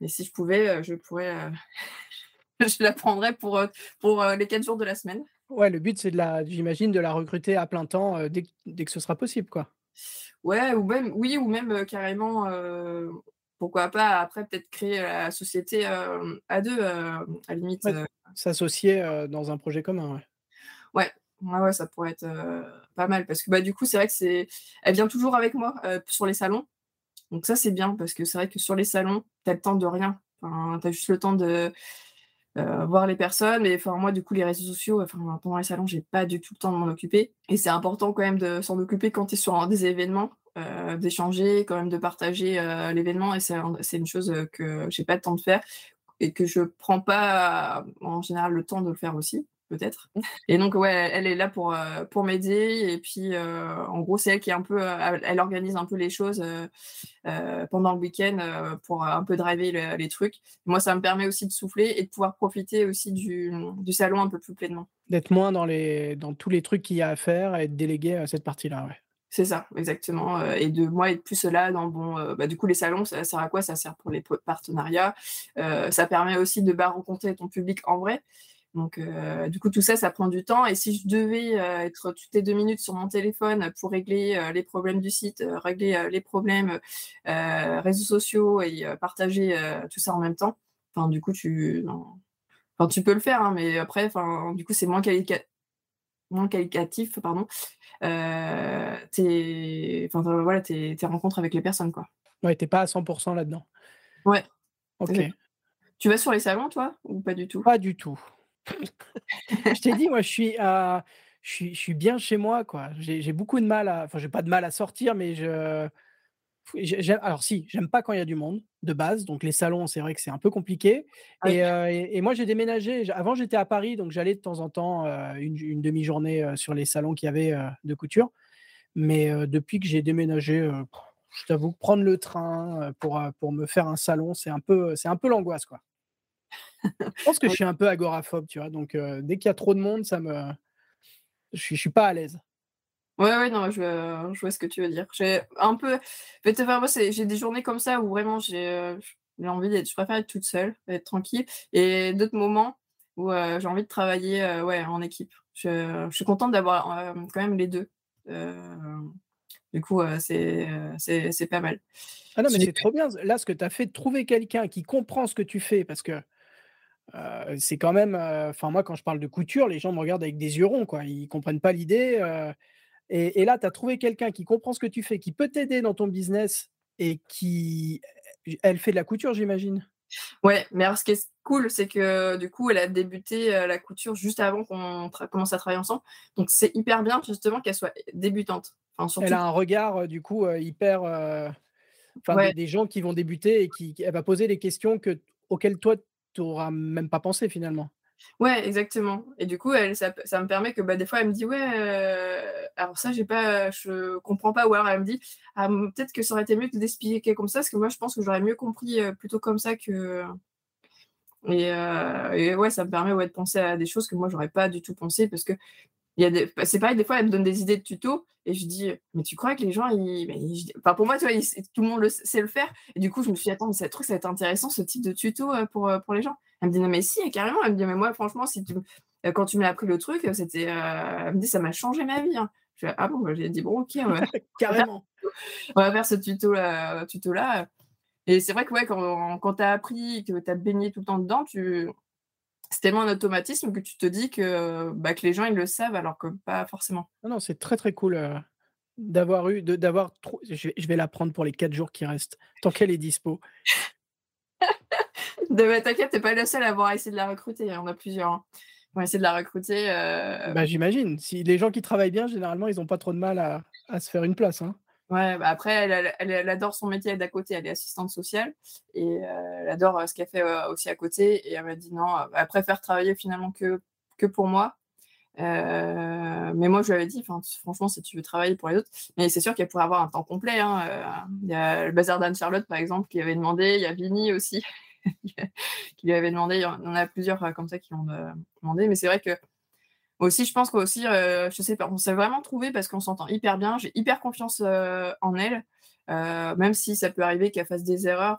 [SPEAKER 2] Mais si je pouvais, je pourrais. je la prendrais pour, pour les quatre jours de la semaine.
[SPEAKER 1] Ouais, le but, c'est de la, j'imagine, de la recruter à plein temps dès, dès, que ce sera possible, quoi.
[SPEAKER 2] Ouais, ou même, oui, ou même carrément, pourquoi pas après peut-être créer la société à deux, à la limite.
[SPEAKER 1] S'associer dans un projet commun,
[SPEAKER 2] ouais. Ouais, ouais, ça pourrait être pas mal parce que bah, du coup, c'est vrai que c'est, elle vient toujours avec moi sur les salons. Donc ça, c'est bien parce que c'est vrai que sur les salons, tu as le temps de rien. Tu as juste le temps de euh, voir les personnes. Mais enfin, moi, du coup, les réseaux sociaux, enfin, pendant les salons, j'ai pas du tout le temps de m'en occuper. Et c'est important quand même de s'en occuper quand tu es sur des événements, euh, d'échanger, quand même de partager euh, l'événement. Et c'est une chose que j'ai pas le temps de faire et que je prends pas en général le temps de le faire aussi peut-être. Et donc, ouais, elle est là pour, euh, pour m'aider. Et puis, euh, en gros, c'est elle qui est un peu, euh, elle organise un peu les choses pendant le week-end pour un peu driver les trucs. Moi, ça me permet aussi de souffler et de pouvoir profiter aussi du, du salon un peu plus pleinement.
[SPEAKER 1] D'être moins dans, les, dans tous les trucs qu'il y a à faire et de déléguer à cette partie-là, ouais.
[SPEAKER 2] C'est ça, exactement. Et de moi être plus là dans bon. bah, du coup, les salons, ça sert à quoi? Ça sert pour les partenariats. ça permet aussi de bah, rencontrer ton public en vrai. Donc, euh, du coup, tout ça, ça prend du temps. Et si je devais euh, être toutes les deux minutes sur mon téléphone pour régler euh, les problèmes du site, régler les problèmes réseaux sociaux et partager tout ça en même temps, enfin, du coup, tu, Enfin, tu peux le faire, hein, mais après, enfin, du coup, c'est moins, qualica... moins qualitatif, pardon. Tes... Enfin, voilà, tes... tes rencontres avec les personnes, quoi.
[SPEAKER 1] Ouais, t'es pas à 100% là-dedans.
[SPEAKER 2] Ouais.
[SPEAKER 1] Ok.
[SPEAKER 2] Tu vas sur les salons, toi, ou pas du tout?
[SPEAKER 1] Pas du tout. Je t'ai dit, moi, je suis, à... je suis, je suis bien chez moi, quoi. J'ai beaucoup de mal à, enfin, j'ai pas de mal à sortir, mais je, alors si, j'aime pas quand il y a du monde de base, donc les salons, c'est vrai que c'est un peu compliqué.
[SPEAKER 2] Ah
[SPEAKER 1] Et, euh, et- et moi, j'ai déménagé. Avant, j'étais à Paris, donc j'allais de temps en temps euh, une, une demi-journée euh, sur les salons qu'il y avait euh, de couture. Mais euh, depuis que j'ai déménagé, euh, je t'avoue prendre le train euh, pour, euh, pour me faire un salon, c'est un peu, c'est un peu l'angoisse, quoi. Je pense que je suis un peu agoraphobe, tu vois. Donc euh, dès qu'il y a trop de monde, ça me, je suis, je suis pas à l'aise.
[SPEAKER 2] Ouais, ouais, non, je vois, je vois ce que tu veux dire. J'ai un peu. enfin, moi, j'ai des journées comme ça où vraiment j'ai euh, envie d'être. Je préfère être toute seule, être tranquille. Et d'autres moments où j'ai envie de travailler ouais, en équipe. Je, je suis contente d'avoir quand même les deux. Du coup, euh, c'est euh, pas mal.
[SPEAKER 1] Ah non, mais c'est trop bien. Là, ce que tu as fait, de trouver quelqu'un qui comprend ce que tu fais, parce que euh, c'est quand même. euh, Enfin, moi, quand je parle de couture, les gens me regardent avec des yeux ronds, quoi. Ils comprennent pas l'idée. euh, et, et là, tu as trouvé quelqu'un qui comprend ce que tu fais, qui peut t'aider dans ton business et qui. Elle fait de la couture, j'imagine?
[SPEAKER 2] Ouais, mais alors ce qui est cool, c'est que du coup, elle a débuté la couture juste avant qu'on commence à travailler ensemble. Donc c'est hyper bien justement qu'elle soit débutante. Enfin, surtout
[SPEAKER 1] Elle a un regard, du coup, hyper. Enfin,
[SPEAKER 2] Ouais.
[SPEAKER 1] des, des gens qui vont débuter et qui, elle va poser des questions que, auxquelles toi, tu n'auras même pas pensé finalement.
[SPEAKER 2] Ouais, exactement. Et du coup, elle, ça, ça me permet que bah, des fois, elle me dit ouais, euh, alors ça, j'ai pas, je comprends pas. Ou alors elle me dit ah, peut-être que ça aurait été mieux de l'expliquer comme ça, parce que moi, je pense que j'aurais mieux compris euh, plutôt comme ça que. Et, euh, et ouais, ça me permet ouais, de penser à des choses que moi, j'aurais pas du tout pensé, parce que il y a des... bah, c'est pareil, des fois, elle me donne des idées de tutos et je dis, mais tu crois que les gens, ils... Enfin, pour moi, tu vois, ils- tout le monde le... sait le faire. Et du coup, je me suis dit, attends, mais ce truc, ça va être intéressant, ce type de tuto euh, pour, euh, pour les gens. Elle me dit, non, mais si, carrément. Elle me dit, mais moi, franchement, si tu... euh, quand tu m'as appris le truc, c'était. euh, Elle me dit, ça m'a changé ma vie. hein. Je fais, ah bon, bah, j'ai dit, bon, ok, on va,
[SPEAKER 1] Carrément.
[SPEAKER 2] on va faire ce tuto-là. Tuto -là. Et c'est vrai que ouais, quand, quand tu as appris, que tu as baigné tout le temps dedans, tu c'est tellement un automatisme que tu te dis que, bah, que les gens ils le savent alors que pas forcément.
[SPEAKER 1] Non, non, c'est très très cool euh, d'avoir eu, de- d'avoir trop. Je vais, je vais la prendre pour les 4 jours qui restent, tant qu'elle est dispo.
[SPEAKER 2] De, bah, T'inquiète, t'es pas le seul à avoir essayé de la recruter, on a plusieurs. hein. On a essayé de la recruter. euh,
[SPEAKER 1] Bah, J'imagine. Si les gens qui travaillent bien, généralement, ils n'ont pas trop de mal à, à se faire une place. hein.
[SPEAKER 2] Ouais, bah après, elle, adore son métier d'à côté, elle est assistante sociale et euh, elle adore euh, ce qu'elle fait euh, aussi à côté. Et elle m'a dit non, elle préfère travailler finalement que, que pour moi. Mais moi, je lui avais dit, franchement, si tu veux travailler pour les autres, mais c'est sûr qu'elle pourrait avoir un temps complet. hein, Il y a le bazar d'Anne-Charlotte, par exemple, qui avait demandé, il y a Vini aussi, qui lui avait demandé, il y en a plusieurs comme ça qui ont euh, demandé, mais c'est vrai que aussi, je pense qu'aussi, euh, je sais pas, on s'est vraiment trouvé parce qu'on s'entend hyper bien. J'ai hyper confiance euh, en elle, euh, même si ça peut arriver qu'elle fasse des erreurs.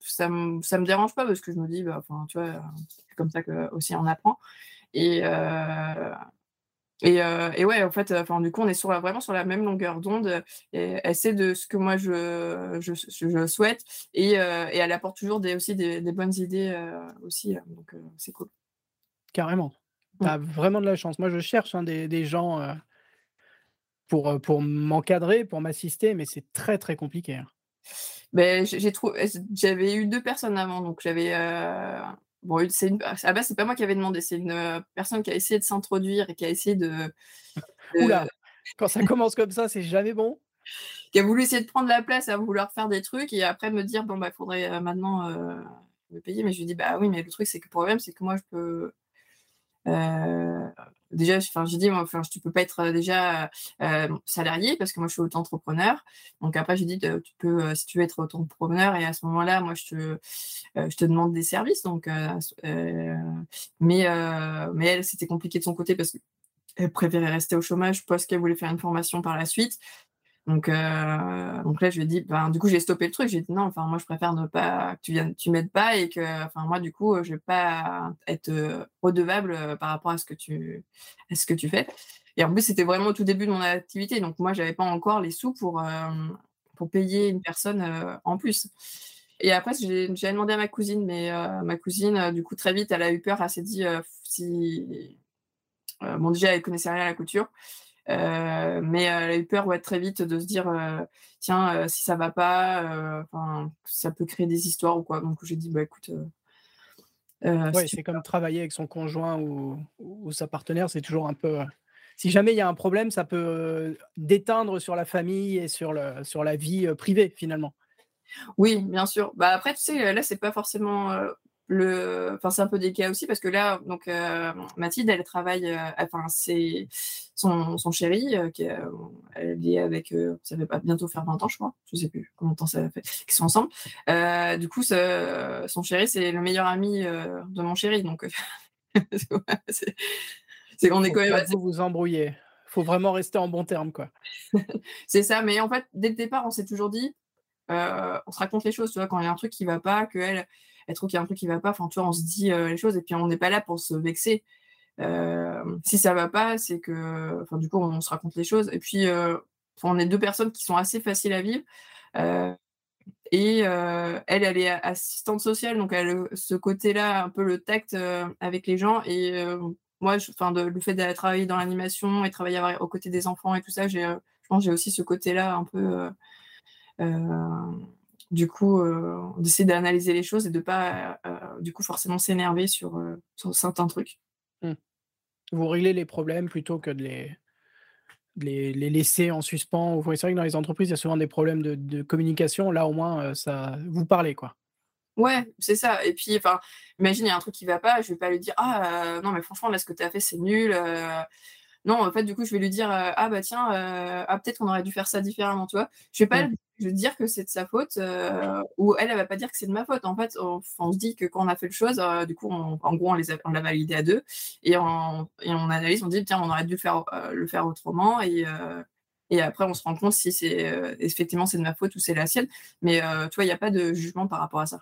[SPEAKER 2] Ça me ça me dérange pas parce que je me dis, bah, tu vois, c'est comme ça que aussi on apprend. Et et, et ouais, en fait, du coup, on est sur la- vraiment sur la même longueur d'onde. Elle sait de ce que moi je, je, je- souhaite et, et elle apporte toujours des, aussi des, bonnes idées aussi. donc, c'est cool.
[SPEAKER 1] Carrément. Tu as vraiment de la chance. Moi, je cherche hein, des, des gens euh, pour, euh, pour m'encadrer, pour m'assister, mais c'est très très compliqué. hein.
[SPEAKER 2] Ben, j'ai trouvé, j'avais eu deux personnes avant, donc j'avais. euh, Bon, c'est une... à base, c'est pas moi qui avais demandé, c'est une euh, personne qui a essayé de s'introduire et qui a essayé de. de-
[SPEAKER 1] Oula, quand ça commence comme ça, c'est jamais bon.
[SPEAKER 2] qui a voulu essayer de prendre la place, à vouloir faire des trucs et après me dire bon bah il faudrait euh, maintenant euh, me payer. Mais je lui dis bah oui, mais le truc c'est que le problème c'est que moi je peux. Euh, déjà, enfin, j'ai dit, moi, enfin, tu peux pas être euh, déjà euh, salarié parce que moi je suis auto-entrepreneur. Donc après, j'ai dit, tu peux, si tu veux être auto-entrepreneur, et à ce moment-là, moi je te, je te demande des services. Donc, mais, mais elle, c'était compliqué de son côté parce qu'elle préférait rester au chômage parce qu'elle voulait faire une formation par la suite. Donc, euh, donc là, je lui ai dit, ben, du coup, j'ai stoppé le truc. J'ai dit non, enfin, moi, je préfère ne pas que tu viennes, tu m'aides pas et que, enfin, moi, du coup, je vais pas être euh, redevable euh, par rapport à ce que tu, à ce que tu fais. Et en plus, c'était vraiment au tout début de mon activité. Donc, moi, j'avais pas encore les sous pour, pour payer une personne en plus. Et après, j'ai demandé à ma cousine, mais ma cousine, du coup, très vite, elle a eu peur. Elle s'est dit si. bon, déjà, elle connaissait rien à la couture. Mais elle a eu peur ouais, très vite de se dire tiens, si ça va pas, ça peut créer des histoires ou quoi. Donc j'ai dit bah écoute.
[SPEAKER 1] ouais, c'est comme travailler avec son conjoint ou, ou sa partenaire, c'est toujours un peu si jamais il y a un problème, ça peut déteindre sur la famille et sur, le, sur la vie privée finalement.
[SPEAKER 2] Oui, bien sûr. Bah après, tu sais, là, c'est pas forcément le. Enfin, c'est un peu délicat aussi parce que là, donc, Mathilde, elle travaille. enfin, c'est son, son chéri, qui elle est avec. ça va pas bientôt faire 20 ans, je crois. Je sais plus combien de temps ça fait qu'ils sont ensemble. du coup, son chéri, c'est le meilleur ami de mon chéri. Donc, c'est
[SPEAKER 1] c'est on est quand même vous vous embrouillez. Faut vraiment rester en bon terme, quoi.
[SPEAKER 2] c'est ça, mais en fait, dès le départ, on s'est toujours dit, euh, on se raconte les choses, tu vois, quand il y a un truc qui va pas, qu'elle, elle trouve qu'il y a un truc qui va pas, enfin, tu vois, on se dit euh, les choses et puis on n'est pas là pour se vexer. Euh, si ça va pas, c'est que, enfin, du coup, on, se raconte les choses. Et puis, on est deux personnes qui sont assez faciles à vivre. et elle, elle est assistante sociale, donc elle a ce côté-là, un peu le tact avec les gens. Et moi, le fait d'aller travailler dans l'animation et travailler aux côtés des enfants et tout ça, euh, je pense j'ai aussi ce côté-là un peu, euh, euh, du coup, d'essayer d'analyser les choses et de pas, du coup, forcément s'énerver sur, certains trucs. Mmh.
[SPEAKER 1] Vous réglez les problèmes plutôt que de les, les, laisser en suspens. C'est vrai que dans les entreprises, il y a souvent des problèmes de, de communication. Là, au moins, ça, vous parlez, quoi.
[SPEAKER 2] Ouais, c'est ça. Et puis, enfin, imagine, il y a un truc qui va pas, je vais pas lui dire ah non mais franchement là ce que tu as fait c'est nul. Non, en fait, du coup, je vais lui dire ah bah tiens, ah peut-être qu'on aurait dû faire ça différemment, tu vois. Je vais pas mmh. lui dire que c'est de sa faute ou elle, elle va pas dire que c'est de ma faute. En fait, on, se dit que quand on a fait le chose, du coup, en gros, on les on l'a validé à deux et on, et on analyse, on dit tiens, on aurait dû faire, le faire autrement et et après, on se rend compte si c'est effectivement c'est de ma faute ou c'est la sienne. Mais tu vois, il n'y a pas de jugement par rapport à ça.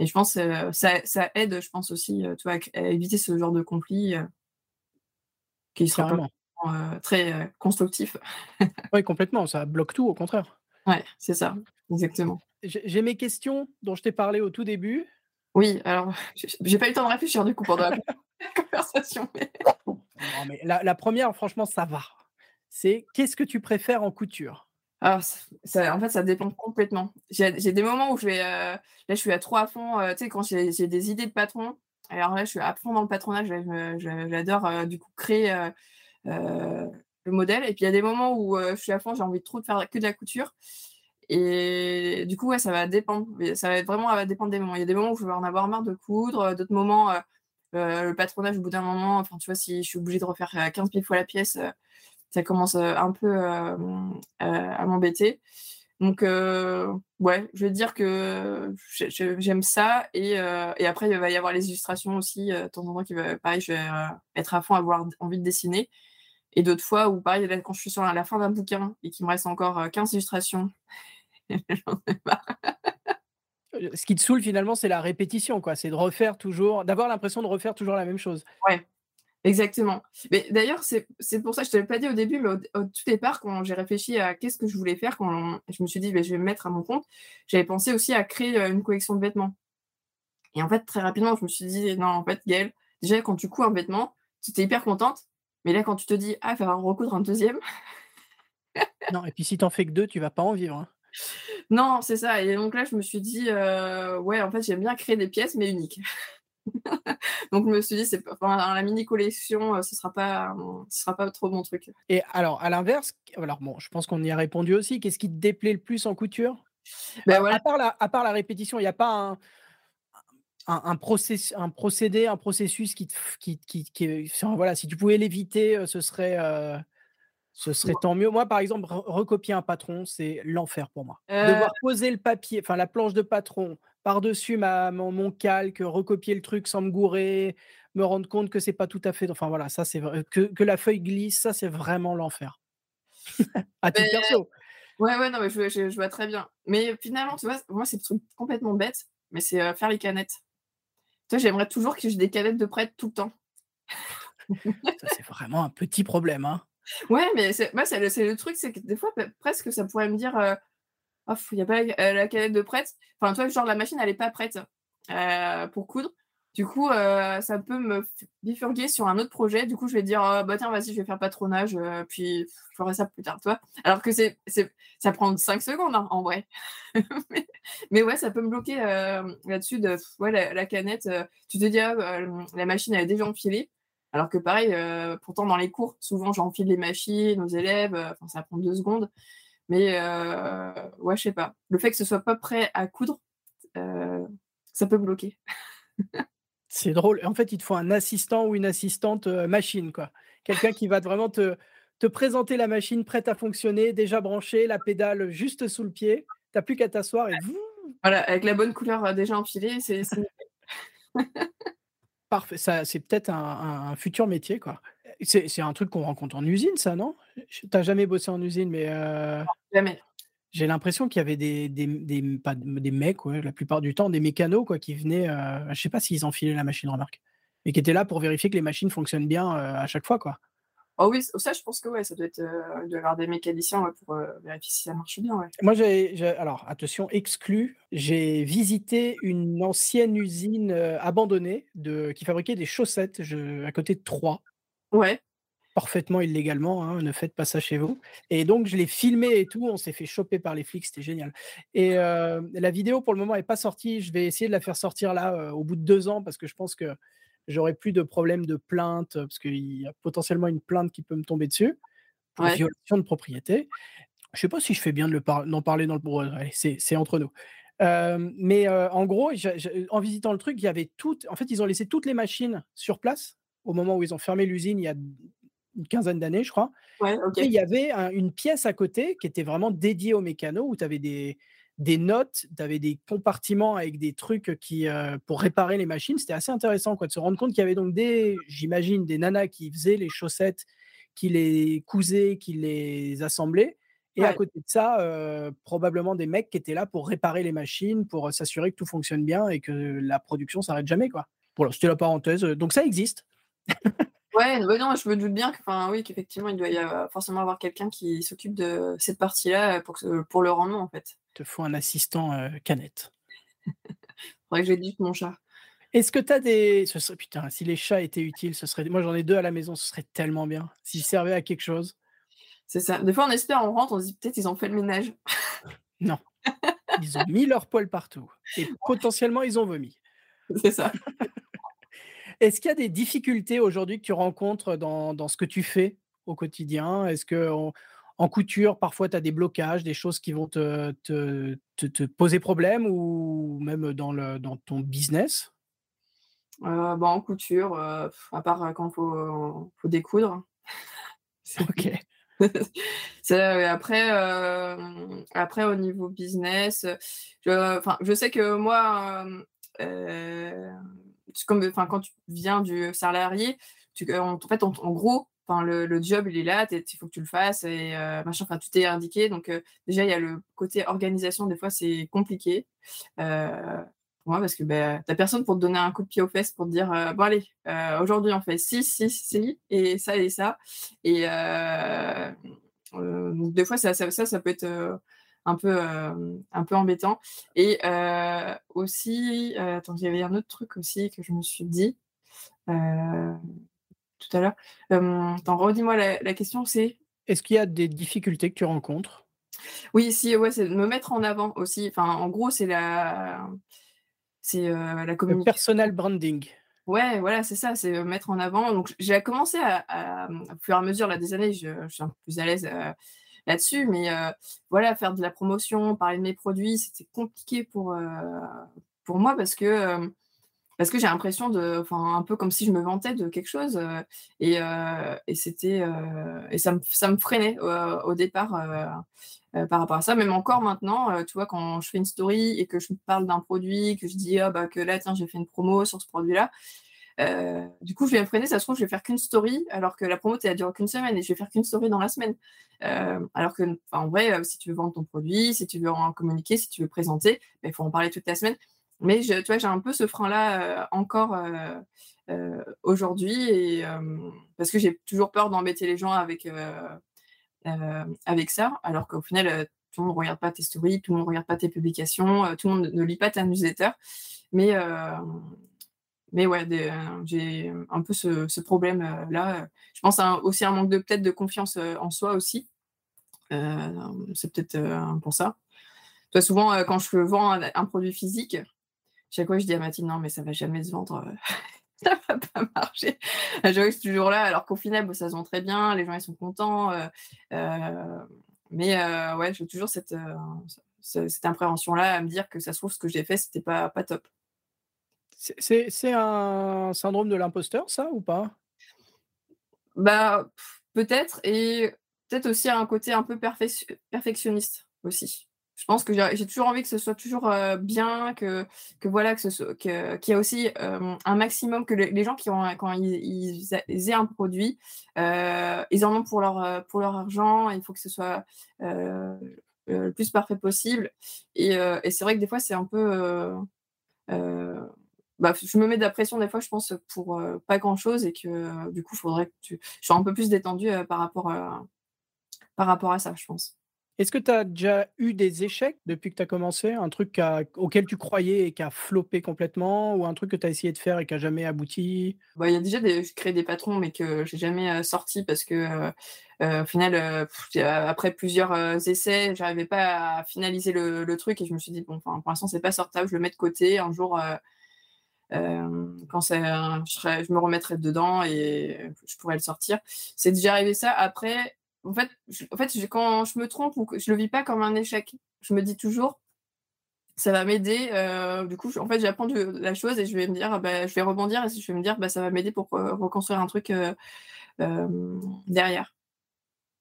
[SPEAKER 2] Et je pense que euh, ça, ça, aide, je pense aussi, euh, toi, à, éviter ce genre de conflit euh, qui sera très constructif.
[SPEAKER 1] oui, complètement. Ça bloque tout, au contraire.
[SPEAKER 2] Oui, c'est ça, exactement.
[SPEAKER 1] J'ai mes questions dont je t'ai parlé au tout début.
[SPEAKER 2] Oui, alors, j'ai pas eu le temps de réfléchir du coup pendant la conversation.
[SPEAKER 1] Non, mais la, la première, franchement, ça va. C'est qu'est-ce que tu préfères en couture?
[SPEAKER 2] Alors, ça, en fait, ça dépend complètement. J'ai des moments où je vais. Euh, là, je suis à trop à fond. Euh, tu sais, quand j'ai des idées de patron, alors là, je suis à fond dans le patronage. J'adore, euh, du coup, créer le modèle. Et puis, il y a des moments où je suis à fond, j'ai envie de trop de faire que de la couture. Et du coup, ouais, ça va dépendre. Ça va être vraiment va dépendre des moments. Il y a des moments où je vais en avoir marre de coudre. D'autres moments, le patronage, au bout d'un moment, enfin, tu vois, si je suis obligée de refaire 15 000 fois la pièce ça commence un peu à m'embêter. Donc, ouais, je vais dire que j'aime ça. Et, après, il va y avoir les illustrations aussi. de temps en temps, qui va, pareil, je vais être à fond, avoir envie de dessiner. Et d'autres fois où, pareil, quand je suis sur la fin d'un bouquin et qu'il me reste encore 15 illustrations, j'en ai marre.
[SPEAKER 1] Ce qui te saoule finalement, c'est la répétition, quoi. C'est de refaire toujours, d'avoir l'impression de refaire toujours la même chose.
[SPEAKER 2] Ouais, Exactement. Mais d'ailleurs, c'est pour ça que je ne te l'ai pas dit au début, mais au, tout départ, quand j'ai réfléchi à qu'est-ce que je voulais faire, quand je me suis dit, bah, je vais me mettre à mon compte, j'avais pensé aussi à créer une collection de vêtements. Et en fait, très rapidement, je me suis dit, non, en fait, Gaëlle, déjà, quand tu couds un vêtement, tu es hyper contente, mais là, quand tu te dis, ah, il va falloir recoudre un deuxième.
[SPEAKER 1] non, et puis si tu n'en fais que deux, tu vas pas en vivre. Hein.
[SPEAKER 2] Non, c'est ça. Et donc là, je me suis dit, ouais, en fait, j'aime bien créer des pièces, mais uniques. Donc je me suis dit, c'est enfin, la mini collection, euh, ce sera pas, ce sera pas trop mon truc.
[SPEAKER 1] Et alors, à l'inverse, alors bon, je pense qu'on y a répondu aussi. Qu'est-ce qui te déplaît le plus en couture? Ben, à, part la, à part la répétition, il n'y a pas un, un, un, un, procédé, un processus qui, qui, qui, voilà, si tu pouvais l'éviter, euh, ce serait, euh, ce serait tant mieux. Moi, par exemple, recopier un patron, c'est l'enfer pour moi. Devoir poser le papier, enfin la planche de patron, par-dessus ma, mon, calque, recopier le truc sans me gourer, me rendre compte que c'est pas tout à fait. Enfin voilà, ça c'est que, que la feuille glisse, ça c'est vraiment l'enfer. à titre perso.
[SPEAKER 2] Ouais, ouais, non, mais je, je, vois très bien. Mais finalement, tu vois, moi c'est complètement bête, mais c'est euh, faire les canettes. Tu vois, j'aimerais toujours que j'ai des canettes de prête tout le temps.
[SPEAKER 1] ça c'est vraiment un petit problème, hein.
[SPEAKER 2] Ouais, mais moi, c'est, le, truc, c'est que des fois, presque, ça pourrait me dire. Euh, il n'y a pas la, canette de prête. Enfin, toi, genre, la machine, elle n'est pas prête pour coudre. Du coup, ça peut me bifurguer sur un autre projet. Du coup, je vais dire, «Oh, bah tiens, vas-y, je vais faire patronage, puis je ferai ça plus tard, toi. Alors que ça prend 5 secondes, hein, en vrai. mais, ouais, ça peut me bloquer là-dessus de ouais, la, canette. tu te dis, «Ah, bah, la machine, elle est déjà enfilée. Alors que pareil, pourtant, dans les cours, souvent, j'enfile les machines aux élèves. Enfin, ça prend deux secondes. Mais ouais, je sais pas. Le fait que ce soit pas prêt à coudre, ça peut bloquer.
[SPEAKER 1] C'est drôle. En fait, il te faut un assistant ou une assistante machine, quoi. Quelqu'un qui va vraiment te, te présenter la machine prête à fonctionner, déjà branchée, la pédale juste sous le pied. Tu n'as plus qu'à t'asseoir et
[SPEAKER 2] Voilà, avec la bonne couleur déjà enfilée, c'est.
[SPEAKER 1] Parfait. Ça, c'est peut-être un, futur métier, quoi. C'est, un truc qu'on rencontre en usine, ça, non? Tu n'as jamais bossé en usine, mais.
[SPEAKER 2] jamais.
[SPEAKER 1] J'ai l'impression qu'il y avait des des des pas des mecs, ouais, la plupart du temps, des mécanos quoi, qui venaient, euh, je sais pas s'ils enfilaient la machine remarque, mais qui étaient là pour vérifier que les machines fonctionnent bien, euh, à chaque fois, quoi.
[SPEAKER 2] Oh oui, ça je pense que ouais, ça doit être, euh, y avoir des mécaniciens, pour, vérifier si ça marche bien, ouais.
[SPEAKER 1] Moi j'ai alors attention, exclu, j'ai visité une ancienne usine, abandonnée de qui fabriquait des chaussettes, je à côté de Troyes.
[SPEAKER 2] Ouais
[SPEAKER 1] parfaitement illégalement, hein, ne faites pas ça chez vous. Et donc, je l'ai filmé et tout, on s'est fait choper par les flics, c'était génial. Et la vidéo, pour le moment, n'est pas sortie. Je vais essayer de la faire sortir là, au bout de deux ans, parce que je pense que j'aurai plus de problèmes de plainte, parce qu'il y a potentiellement une plainte qui peut me tomber dessus pour violation de propriété. Je ne sais pas si je fais bien d'en parler dans le... c'est entre nous. mais en gros, en visitant le truc, il y avait toutes. En fait, ils ont laissé toutes les machines sur place au moment où ils ont fermé l'usine il y a une quinzaine d'années, je crois. Et il y avait une pièce à côté qui était vraiment dédiée aux mécanos où tu avais des, des notes, tu avais des compartiments avec des trucs qui, euh, pour réparer les machines. C'était assez intéressant quoi, de se rendre compte qu'il y avait donc des, j'imagine, des nanas qui faisaient les chaussettes, qui les cousaient, qui les assemblaient. Et à côté de ça, euh, probablement des mecs qui étaient là pour réparer les machines, pour s'assurer que tout fonctionne bien et que la production s'arrête jamais. Quoi. Voilà, c'était la parenthèse. Donc ça existe.
[SPEAKER 2] Ouais, bah non, je me doute bien que, oui, qu'effectivement, il doit y avoir, forcément avoir quelqu'un qui s'occupe de cette partie-là pour, pour le rendement, en fait.
[SPEAKER 1] Te faut un assistant euh, canette.
[SPEAKER 2] Faudrait que mon chat.
[SPEAKER 1] Est-ce que tu as des. Ce serait... Putain, si les chats étaient utiles, ce serait. Moi, j'en ai deux à la maison, ce serait tellement bien. S'ils servaient à quelque chose.
[SPEAKER 2] C'est ça. Des fois, on espère, on rentre, on se dit peut-être ils ont fait le ménage.
[SPEAKER 1] non. Ils ont mis leur poil partout. Et potentiellement, ils ont vomi.
[SPEAKER 2] C'est ça.
[SPEAKER 1] Est-ce qu'il y a des difficultés aujourd'hui que tu rencontres dans, dans, ce que tu fais au quotidien? Est-ce que en, couture, parfois, tu as des blocages, des choses qui vont te, te, te, poser problème ou même dans, le, dans ton business?
[SPEAKER 2] Euh, bah, En couture, euh, à part euh, quand il faut, faut, découdre.
[SPEAKER 1] ok.
[SPEAKER 2] après, après, au niveau business, je, je sais que moi, comme, quand tu viens du salarié, tu, en, fait, en, gros, le, job, il est là, il faut que tu le fasses et euh, machin, enfin, tout est indiqué. Donc, euh, déjà, il y a le côté organisation, des fois, c'est compliqué. pour moi, parce que ben, tu n'as personne pour te donner un coup de pied aux fesses pour te dire bon, allez, aujourd'hui, on fait ci, ci, ci, et ça et ça. Et donc, des fois, ça, ça, ça, peut être un peu, euh, un peu embêtant. Et euh, aussi, euh, attends, il y avait un autre truc aussi que je me suis dit tout à l'heure. attends, redis-moi la, question, c'est?
[SPEAKER 1] Est-ce qu'il y a des difficultés que tu rencontres?
[SPEAKER 2] Oui, si, ouais, c'est de me mettre en avant aussi. Enfin, en gros, c'est la, c'est la communication. Le
[SPEAKER 1] personal branding.
[SPEAKER 2] Ouais, voilà, c'est ça, c'est mettre en avant. Donc, j'ai commencé à, au fur et à mesure là, des années, je, je suis un peu plus à l'aise là-dessus. Mais voilà, faire de la promotion, parler de mes produits, c'était compliqué pour, pour moi parce que parce que j'ai l'impression de, enfin, un peu comme si je me vantais de quelque chose, et, et c'était, et ça me, ça me freinait au départ par rapport à ça. Même encore maintenant, tu vois, quand je fais une story et que je parle d'un produit, que je dis, ah, bah, que là, tiens, j'ai fait une promo sur ce produit-là, euh, du coup, je vais me freiner, ça se trouve, je vais faire qu'une story, alors que la promo, elle dure qu'une semaine et je vais faire qu'une story dans la semaine. Euh, alors que, en vrai, euh, si tu veux vendre ton produit, si tu veux en communiquer, si tu veux présenter, ben, il faut en parler toute la semaine. Mais tu vois, j'ai un peu ce frein-là encore aujourd'hui et parce que j'ai toujours peur d'embêter les gens avec, avec ça, alors qu'au final, tout le monde ne regarde pas tes stories, tout le monde ne regarde pas tes publications, tout le monde ne lit pas ta newsletter. Mais, mais ouais, j'ai un peu ce, problème-là. Je pense à aussi un manque de peut-être de confiance en soi aussi. c'est peut-être pour ça. Toi, souvent, quand je vends un, produit physique, chaque fois, je dis à Mathilde, non, mais ça va jamais se vendre. ça va pas marcher. J'avoue que c'est toujours là, alors qu'au final, ça se vend très bien, les gens ils sont contents. mais ouais, j'ai toujours cette, cette appréhension-là à me dire que ça se trouve, ce que j'ai fait, c'était pas, pas top.
[SPEAKER 1] C'est un syndrome de l'imposteur, ça, ou pas?
[SPEAKER 2] Bah, peut-être, et peut-être aussi un côté un peu perfectionniste aussi. Je pense que j'ai toujours envie que ce soit toujours bien, que, voilà, que qu'il y a aussi un maximum, que les gens qui ont, quand ils, aient un produit, ils en ont pour leur, pour leur argent, il faut que ce soit le plus parfait possible. Et, c'est vrai que des fois, c'est un peu bah, je me mets de la pression des fois, je pense, pour pas grand-chose et que du coup, il faudrait que tu... je sois un peu plus détendue par, rapport par rapport à ça, je pense.
[SPEAKER 1] Est-ce que tu as déjà eu des échecs depuis que tu as commencé? Un truc auquel tu croyais et qui a floppé complètement? Ou un truc que tu as essayé de faire et qui n'a jamais abouti?
[SPEAKER 2] Bah, Il y a déjà des, je crée des patrons, mais que j'ai jamais sorti parce que au final, après plusieurs essais, j'arrivais pas à finaliser le, truc et je me suis dit, bon, pour l'instant, c'est pas sortable, je le mets de côté. Un jour, quand ça, je, me remettrai dedans et je pourrais le sortir. C'est déjà arrivé ça. Après, en fait, quand je me trompe ou que je le vis pas comme un échec, je me dis toujours, ça va m'aider. du coup, en fait, j'apprends la chose et je vais me dire, bah, je vais rebondir et je vais me dire, bah, ça va m'aider pour reconstruire un truc derrière.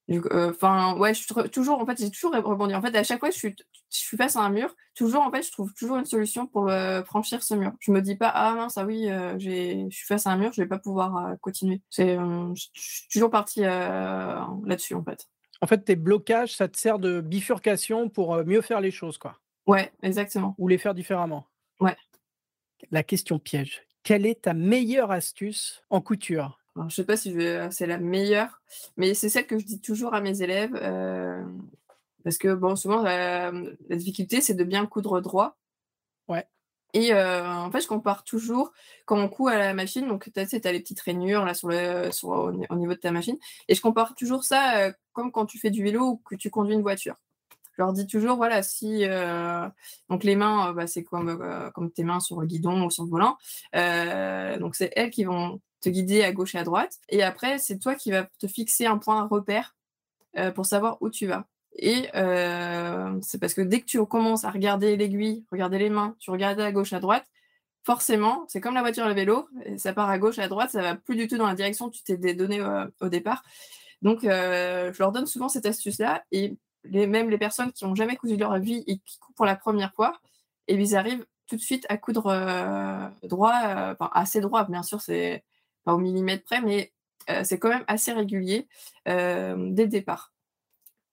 [SPEAKER 2] Euh, enfin, ouais, je suis toujours, en fait, j'ai toujours rebondi. En fait, à chaque fois, je suis, je suis face à un mur. Toujours, en fait, je trouve toujours une solution pour franchir ce mur. Je me dis pas, ah mince, ah oui, euh, je suis face à un mur, je vais pas pouvoir euh, continuer. C'est, je suis toujours partie là-dessus, en fait.
[SPEAKER 1] En fait, tes blocages, ça te sert de bifurcation pour mieux faire les choses, quoi.
[SPEAKER 2] Ouais, exactement.
[SPEAKER 1] Ou les faire différemment.
[SPEAKER 2] Ouais.
[SPEAKER 1] La question piège. Quelle est ta meilleure astuce en couture?
[SPEAKER 2] Je ne sais pas si c'est la meilleure, mais c'est celle que je dis toujours à mes élèves. parce que bon, souvent, la, difficulté, c'est de bien coudre droit.
[SPEAKER 1] Ouais.
[SPEAKER 2] Et en fait, je compare toujours quand on coud à la machine. Donc, tu as, as, les petites rainures là, sur le, sur, au, niveau de ta machine. Et je compare toujours ça comme quand tu fais du vélo ou que tu conduis une voiture. Je leur dis toujours, voilà, si. donc, les mains, bah, c'est comme, comme tes mains sur le guidon ou sur le volant. donc, c'est elles qui vont te guider à gauche et à droite. Et après, c'est toi qui vas te fixer un point repère euh, pour savoir où tu vas. Et euh, c'est parce que dès que tu commences à regarder l'aiguille, regarder les mains, tu regardes à gauche, à droite, forcément, c'est comme la voiture et le vélo, ça part à gauche, à droite, ça va plus du tout dans la direction que tu t'es donné euh, au départ. Donc, je leur donne souvent cette astuce-là. Et même les personnes qui n'ont jamais cousu leur vie et qui coupent pour la première fois, et ils arrivent tout de suite à coudre droit, enfin assez droit, bien sûr, c'est au millimètre près, mais c'est quand même assez régulier dès le départ.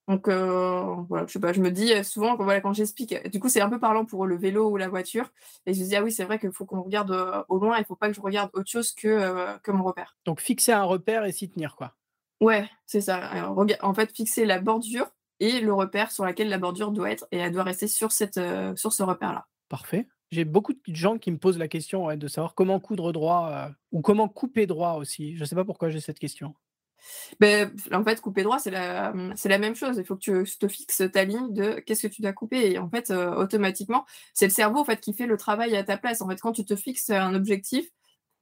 [SPEAKER 2] Donc voilà, je sais pas, je me dis souvent voilà, quand j'explique, du coup c'est un peu parlant pour le vélo ou la voiture, et je me dis ah oui c'est vrai qu'il faut qu'on regarde au loin, il faut pas que je regarde autre chose que, que mon repère.
[SPEAKER 1] Donc fixer un repère et s'y tenir quoi.
[SPEAKER 2] Ouais, c'est ça. en fait, fixer la bordure et le repère sur laquelle la bordure doit être, et elle doit rester sur, cette, sur ce repère-là.
[SPEAKER 1] Parfait. J'ai beaucoup de gens qui me posent la question de savoir comment coudre droit ou comment couper droit aussi. Je ne sais pas pourquoi j'ai cette question.
[SPEAKER 2] Ben, en fait, couper droit, c'est la, la même chose. Il faut que tu te fixes ta ligne de qu'est-ce que tu dois couper. Et en fait, automatiquement, c'est le cerveau en fait, qui fait le travail à ta place. En fait, quand tu te fixes un objectif,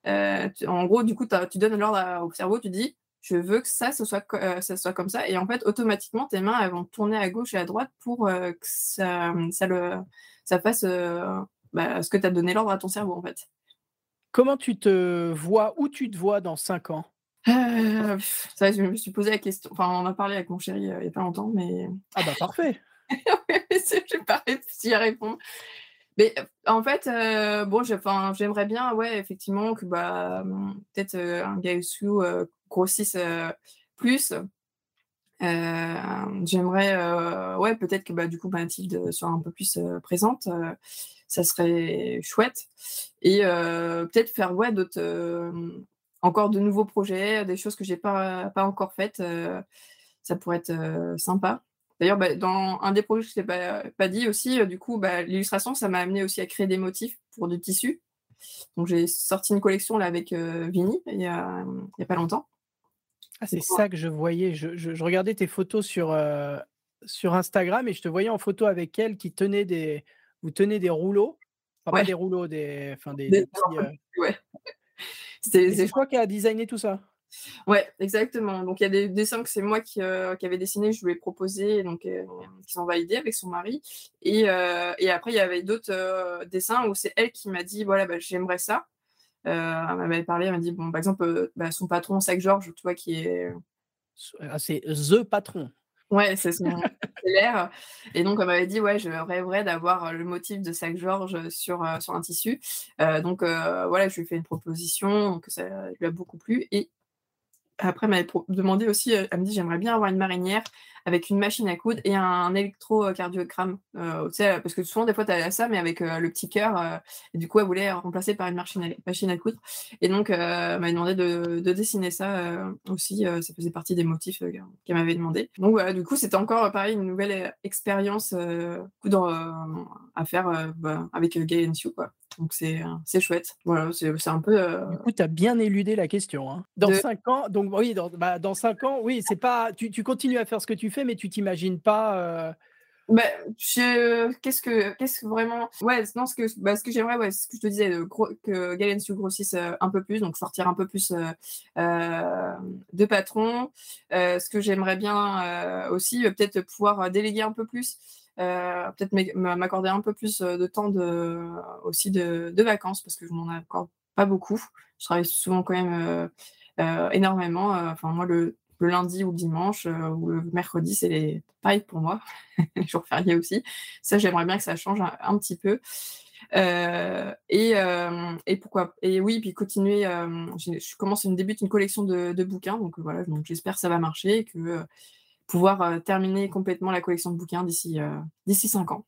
[SPEAKER 2] en gros, du coup, tu donnes l'ordre au cerveau, tu dis je veux que ça, soit, ça soit comme ça. Et en fait, automatiquement, tes mains vont tourner à gauche et à droite pour que ça, ça, le, ça fasse bah, ce que tu as donné l'ordre à ton cerveau, en fait.
[SPEAKER 1] Comment tu te vois, où tu te vois dans 5 ans?
[SPEAKER 2] Euh, ça, je me suis posé la question. Enfin, on en a parlé avec mon chéri euh, il n'y a pas longtemps, mais.
[SPEAKER 1] Ah, bah, parfait
[SPEAKER 2] Je n'ai pas réussi à répondre. Mais en fait, euh, bon, j'aimerais bien, ouais, effectivement, que bah, peut-être un gars euh, grossisse plus. J'aimerais, ouais, peut-être que bah, du coup, Mathilde soit un peu plus présente ça serait chouette. Et peut-être faire ouais, d'autres, encore de nouveaux projets, des choses que j'ai pas, pas encore faites. ça pourrait être sympa. D'ailleurs, bah, dans un des projets que je t'ai pas, pas dit aussi, du coup, bah, l'illustration, ça m'a amené aussi à créer des motifs pour du tissu. Donc j'ai sorti une collection là avec Vini il y, il y a pas longtemps.
[SPEAKER 1] Ah, c'est ça que je voyais. Je, je, regardais tes photos sur, sur Instagram et je te voyais en photo avec elle qui tenait des. Vous tenez des rouleaux. Enfin, pas des rouleaux, des. Enfin, des, des, petits,
[SPEAKER 2] ouais.
[SPEAKER 1] C'est toi qui as designé tout ça
[SPEAKER 2] Ouais, exactement. Donc il y a des dessins que c'est moi qui, euh, qui avais dessiné, je lui ai proposé, donc euh, qui sont validés avec son mari. Et, euh, et après il y avait d'autres dessins où c'est elle qui m'a dit voilà bah, j'aimerais ça. Elle m'avait parlé, elle m'a dit bon par exemple bah, son patron Sac Georges, tu vois qui est
[SPEAKER 1] ah, c'est the patron.
[SPEAKER 2] Ouais, c'est son l'air. Et donc, elle m'avait dit, ouais, je rêverais d'avoir le motif de Sac Georges sur, sur un tissu. donc, voilà, je lui ai fait une proposition, donc ça lui a beaucoup plu. Et après, elle m'avait demandé aussi, elle me dit, j'aimerais bien avoir une marinière avec une machine à coudre et un électrocardiogramme. Euh, parce que souvent, des fois, tu as ça, mais avec euh, le petit cœur. Euh, et du coup, elle voulait remplacer par une machine à, machine à coudre. Et donc, elle m'avait demandé de, dessiner ça aussi. ça faisait partie des motifs qu'elle m'avait demandé. Donc, voilà, du coup, c'était encore pareil, une nouvelle expérience à faire bah, avec Gay quoi. Donc c'est chouette. Voilà, c'est un peu.
[SPEAKER 1] Du coup, tu as bien éludé la question. Hein. Dans 5 ans, donc oui, dans, bah, dans 5 ans, oui, c'est pas. Tu, tu, continues à faire ce que tu fais, mais tu t'imagines pas. Euh...
[SPEAKER 2] Bah, qu'est-ce que, qu'est-ce que vraiment, ouais, non, ce que, bah, ce que j'aimerais, ouais, ce que je te disais, que Galensu grossisse un peu plus, donc sortir un peu plus euh, de patron. ce que j'aimerais bien aussi, peut-être pouvoir déléguer un peu plus. Peut-être m'accorder un peu plus de temps aussi de, vacances parce que je n'en accorde pas beaucoup. Je travaille souvent quand même énormément. Enfin, moi, le lundi ou le dimanche euh, ou le mercredi, c'est pareil pour moi, les jours fériés aussi. Ça, j'aimerais bien que ça change un, petit peu. Euh, et, euh, et, pourquoi Et oui, puis continuer. je commence une débute une collection de, bouquins, donc voilà. Donc j'espère que ça va marcher et que pouvoir terminer complètement la collection de bouquins d'ici d'ici cinq ans.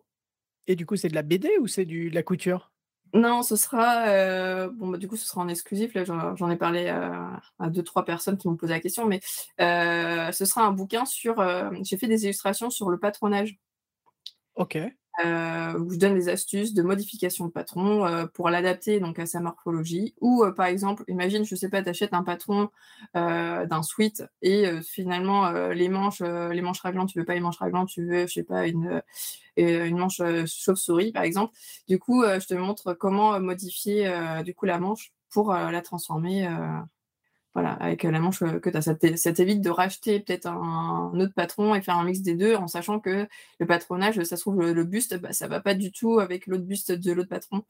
[SPEAKER 1] Et du coup, c'est de la BD ou c'est de la couture?
[SPEAKER 2] Non, ce sera, euh, bon, bah, du coup, ce sera en exclusif. Là, j'en ai parlé à, deux, trois personnes qui m'ont posé la question, mais euh, ce sera un bouquin sur. J'ai fait des illustrations sur le patronage.
[SPEAKER 1] Ok.
[SPEAKER 2] Euh, où je donne des astuces de modification de patron euh, pour l'adapter donc à sa morphologie. Ou euh, par exemple, imagine, je sais pas, tu achètes un patron d'un sweat et finalement les manches, les manches raglantes, tu veux pas les manches raglantes, tu veux, je sais pas, une, une manche chauve-souris par exemple. Du coup, je te montre comment modifier du coup la manche pour la transformer voilà, avec la manche que tu as. Ça t'évite de racheter peut-être un, autre patron et faire un mix des deux en sachant que le patronage, ça se trouve, le, buste, bah, ça va pas du tout avec l'autre buste de l'autre patron.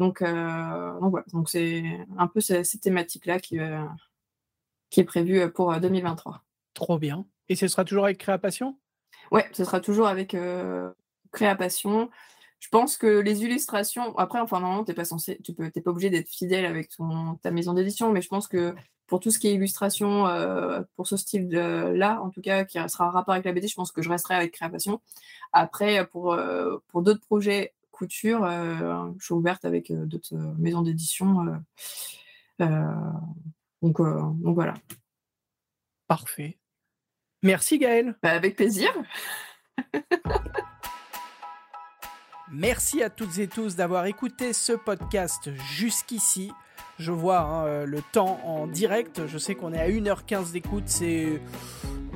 [SPEAKER 2] Donc, euh, donc voilà, donc c'est un peu cette, thématique-là qui, euh, qui est prévue pour 2023. Euh,
[SPEAKER 1] Trop bien. Et ce sera toujours avec Créapassion
[SPEAKER 2] Ouais, ce sera toujours avec Créapassion. Je pense que les illustrations, après, enfin, normalement, t'es pas censé, tu peux, pas obligé d'être fidèle avec ton, ta maison d'édition, mais je pense que pour tout ce qui est illustration, euh, pour ce style-là, en tout cas, qui sera en rapport avec la BD, je pense que je resterai avec Création. Après, pour, euh, pour d'autres projets couture, euh, je suis ouverte avec d'autres maisons d'édition. donc, donc voilà.
[SPEAKER 1] Parfait. Merci Gaëlle.
[SPEAKER 2] Bah, avec plaisir.
[SPEAKER 1] Merci à toutes et tous d'avoir écouté ce podcast jusqu'ici. Je vois hein, euh, le temps en direct. Je sais qu'on est à 1h15 d'écoute. C'est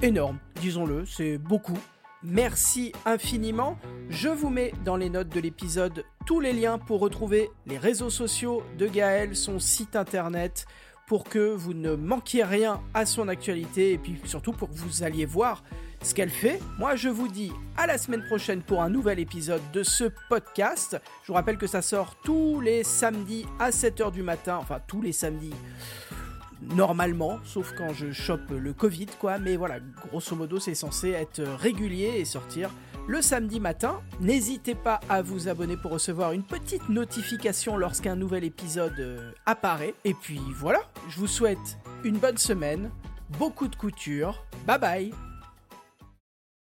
[SPEAKER 1] énorme, disons-le. C'est beaucoup. Merci infiniment. Je vous mets dans les notes de l'épisode tous les liens pour retrouver les réseaux sociaux de Gaël, son site internet, pour que vous ne manquiez rien à son actualité et puis surtout pour que vous alliez voir ce qu'elle fait. Moi, je vous dis à la semaine prochaine pour un nouvel épisode de ce podcast. Je vous rappelle que ça sort tous les samedis à 7h du matin, enfin tous les samedis normalement, sauf quand je chope le Covid, quoi. Mais voilà, grosso modo, c'est censé être régulier et sortir le samedi matin. N'hésitez pas à vous abonner pour recevoir une petite notification lorsqu'un nouvel épisode euh, apparaît. Et puis voilà, je vous souhaite une bonne semaine, beaucoup de couture. Bye bye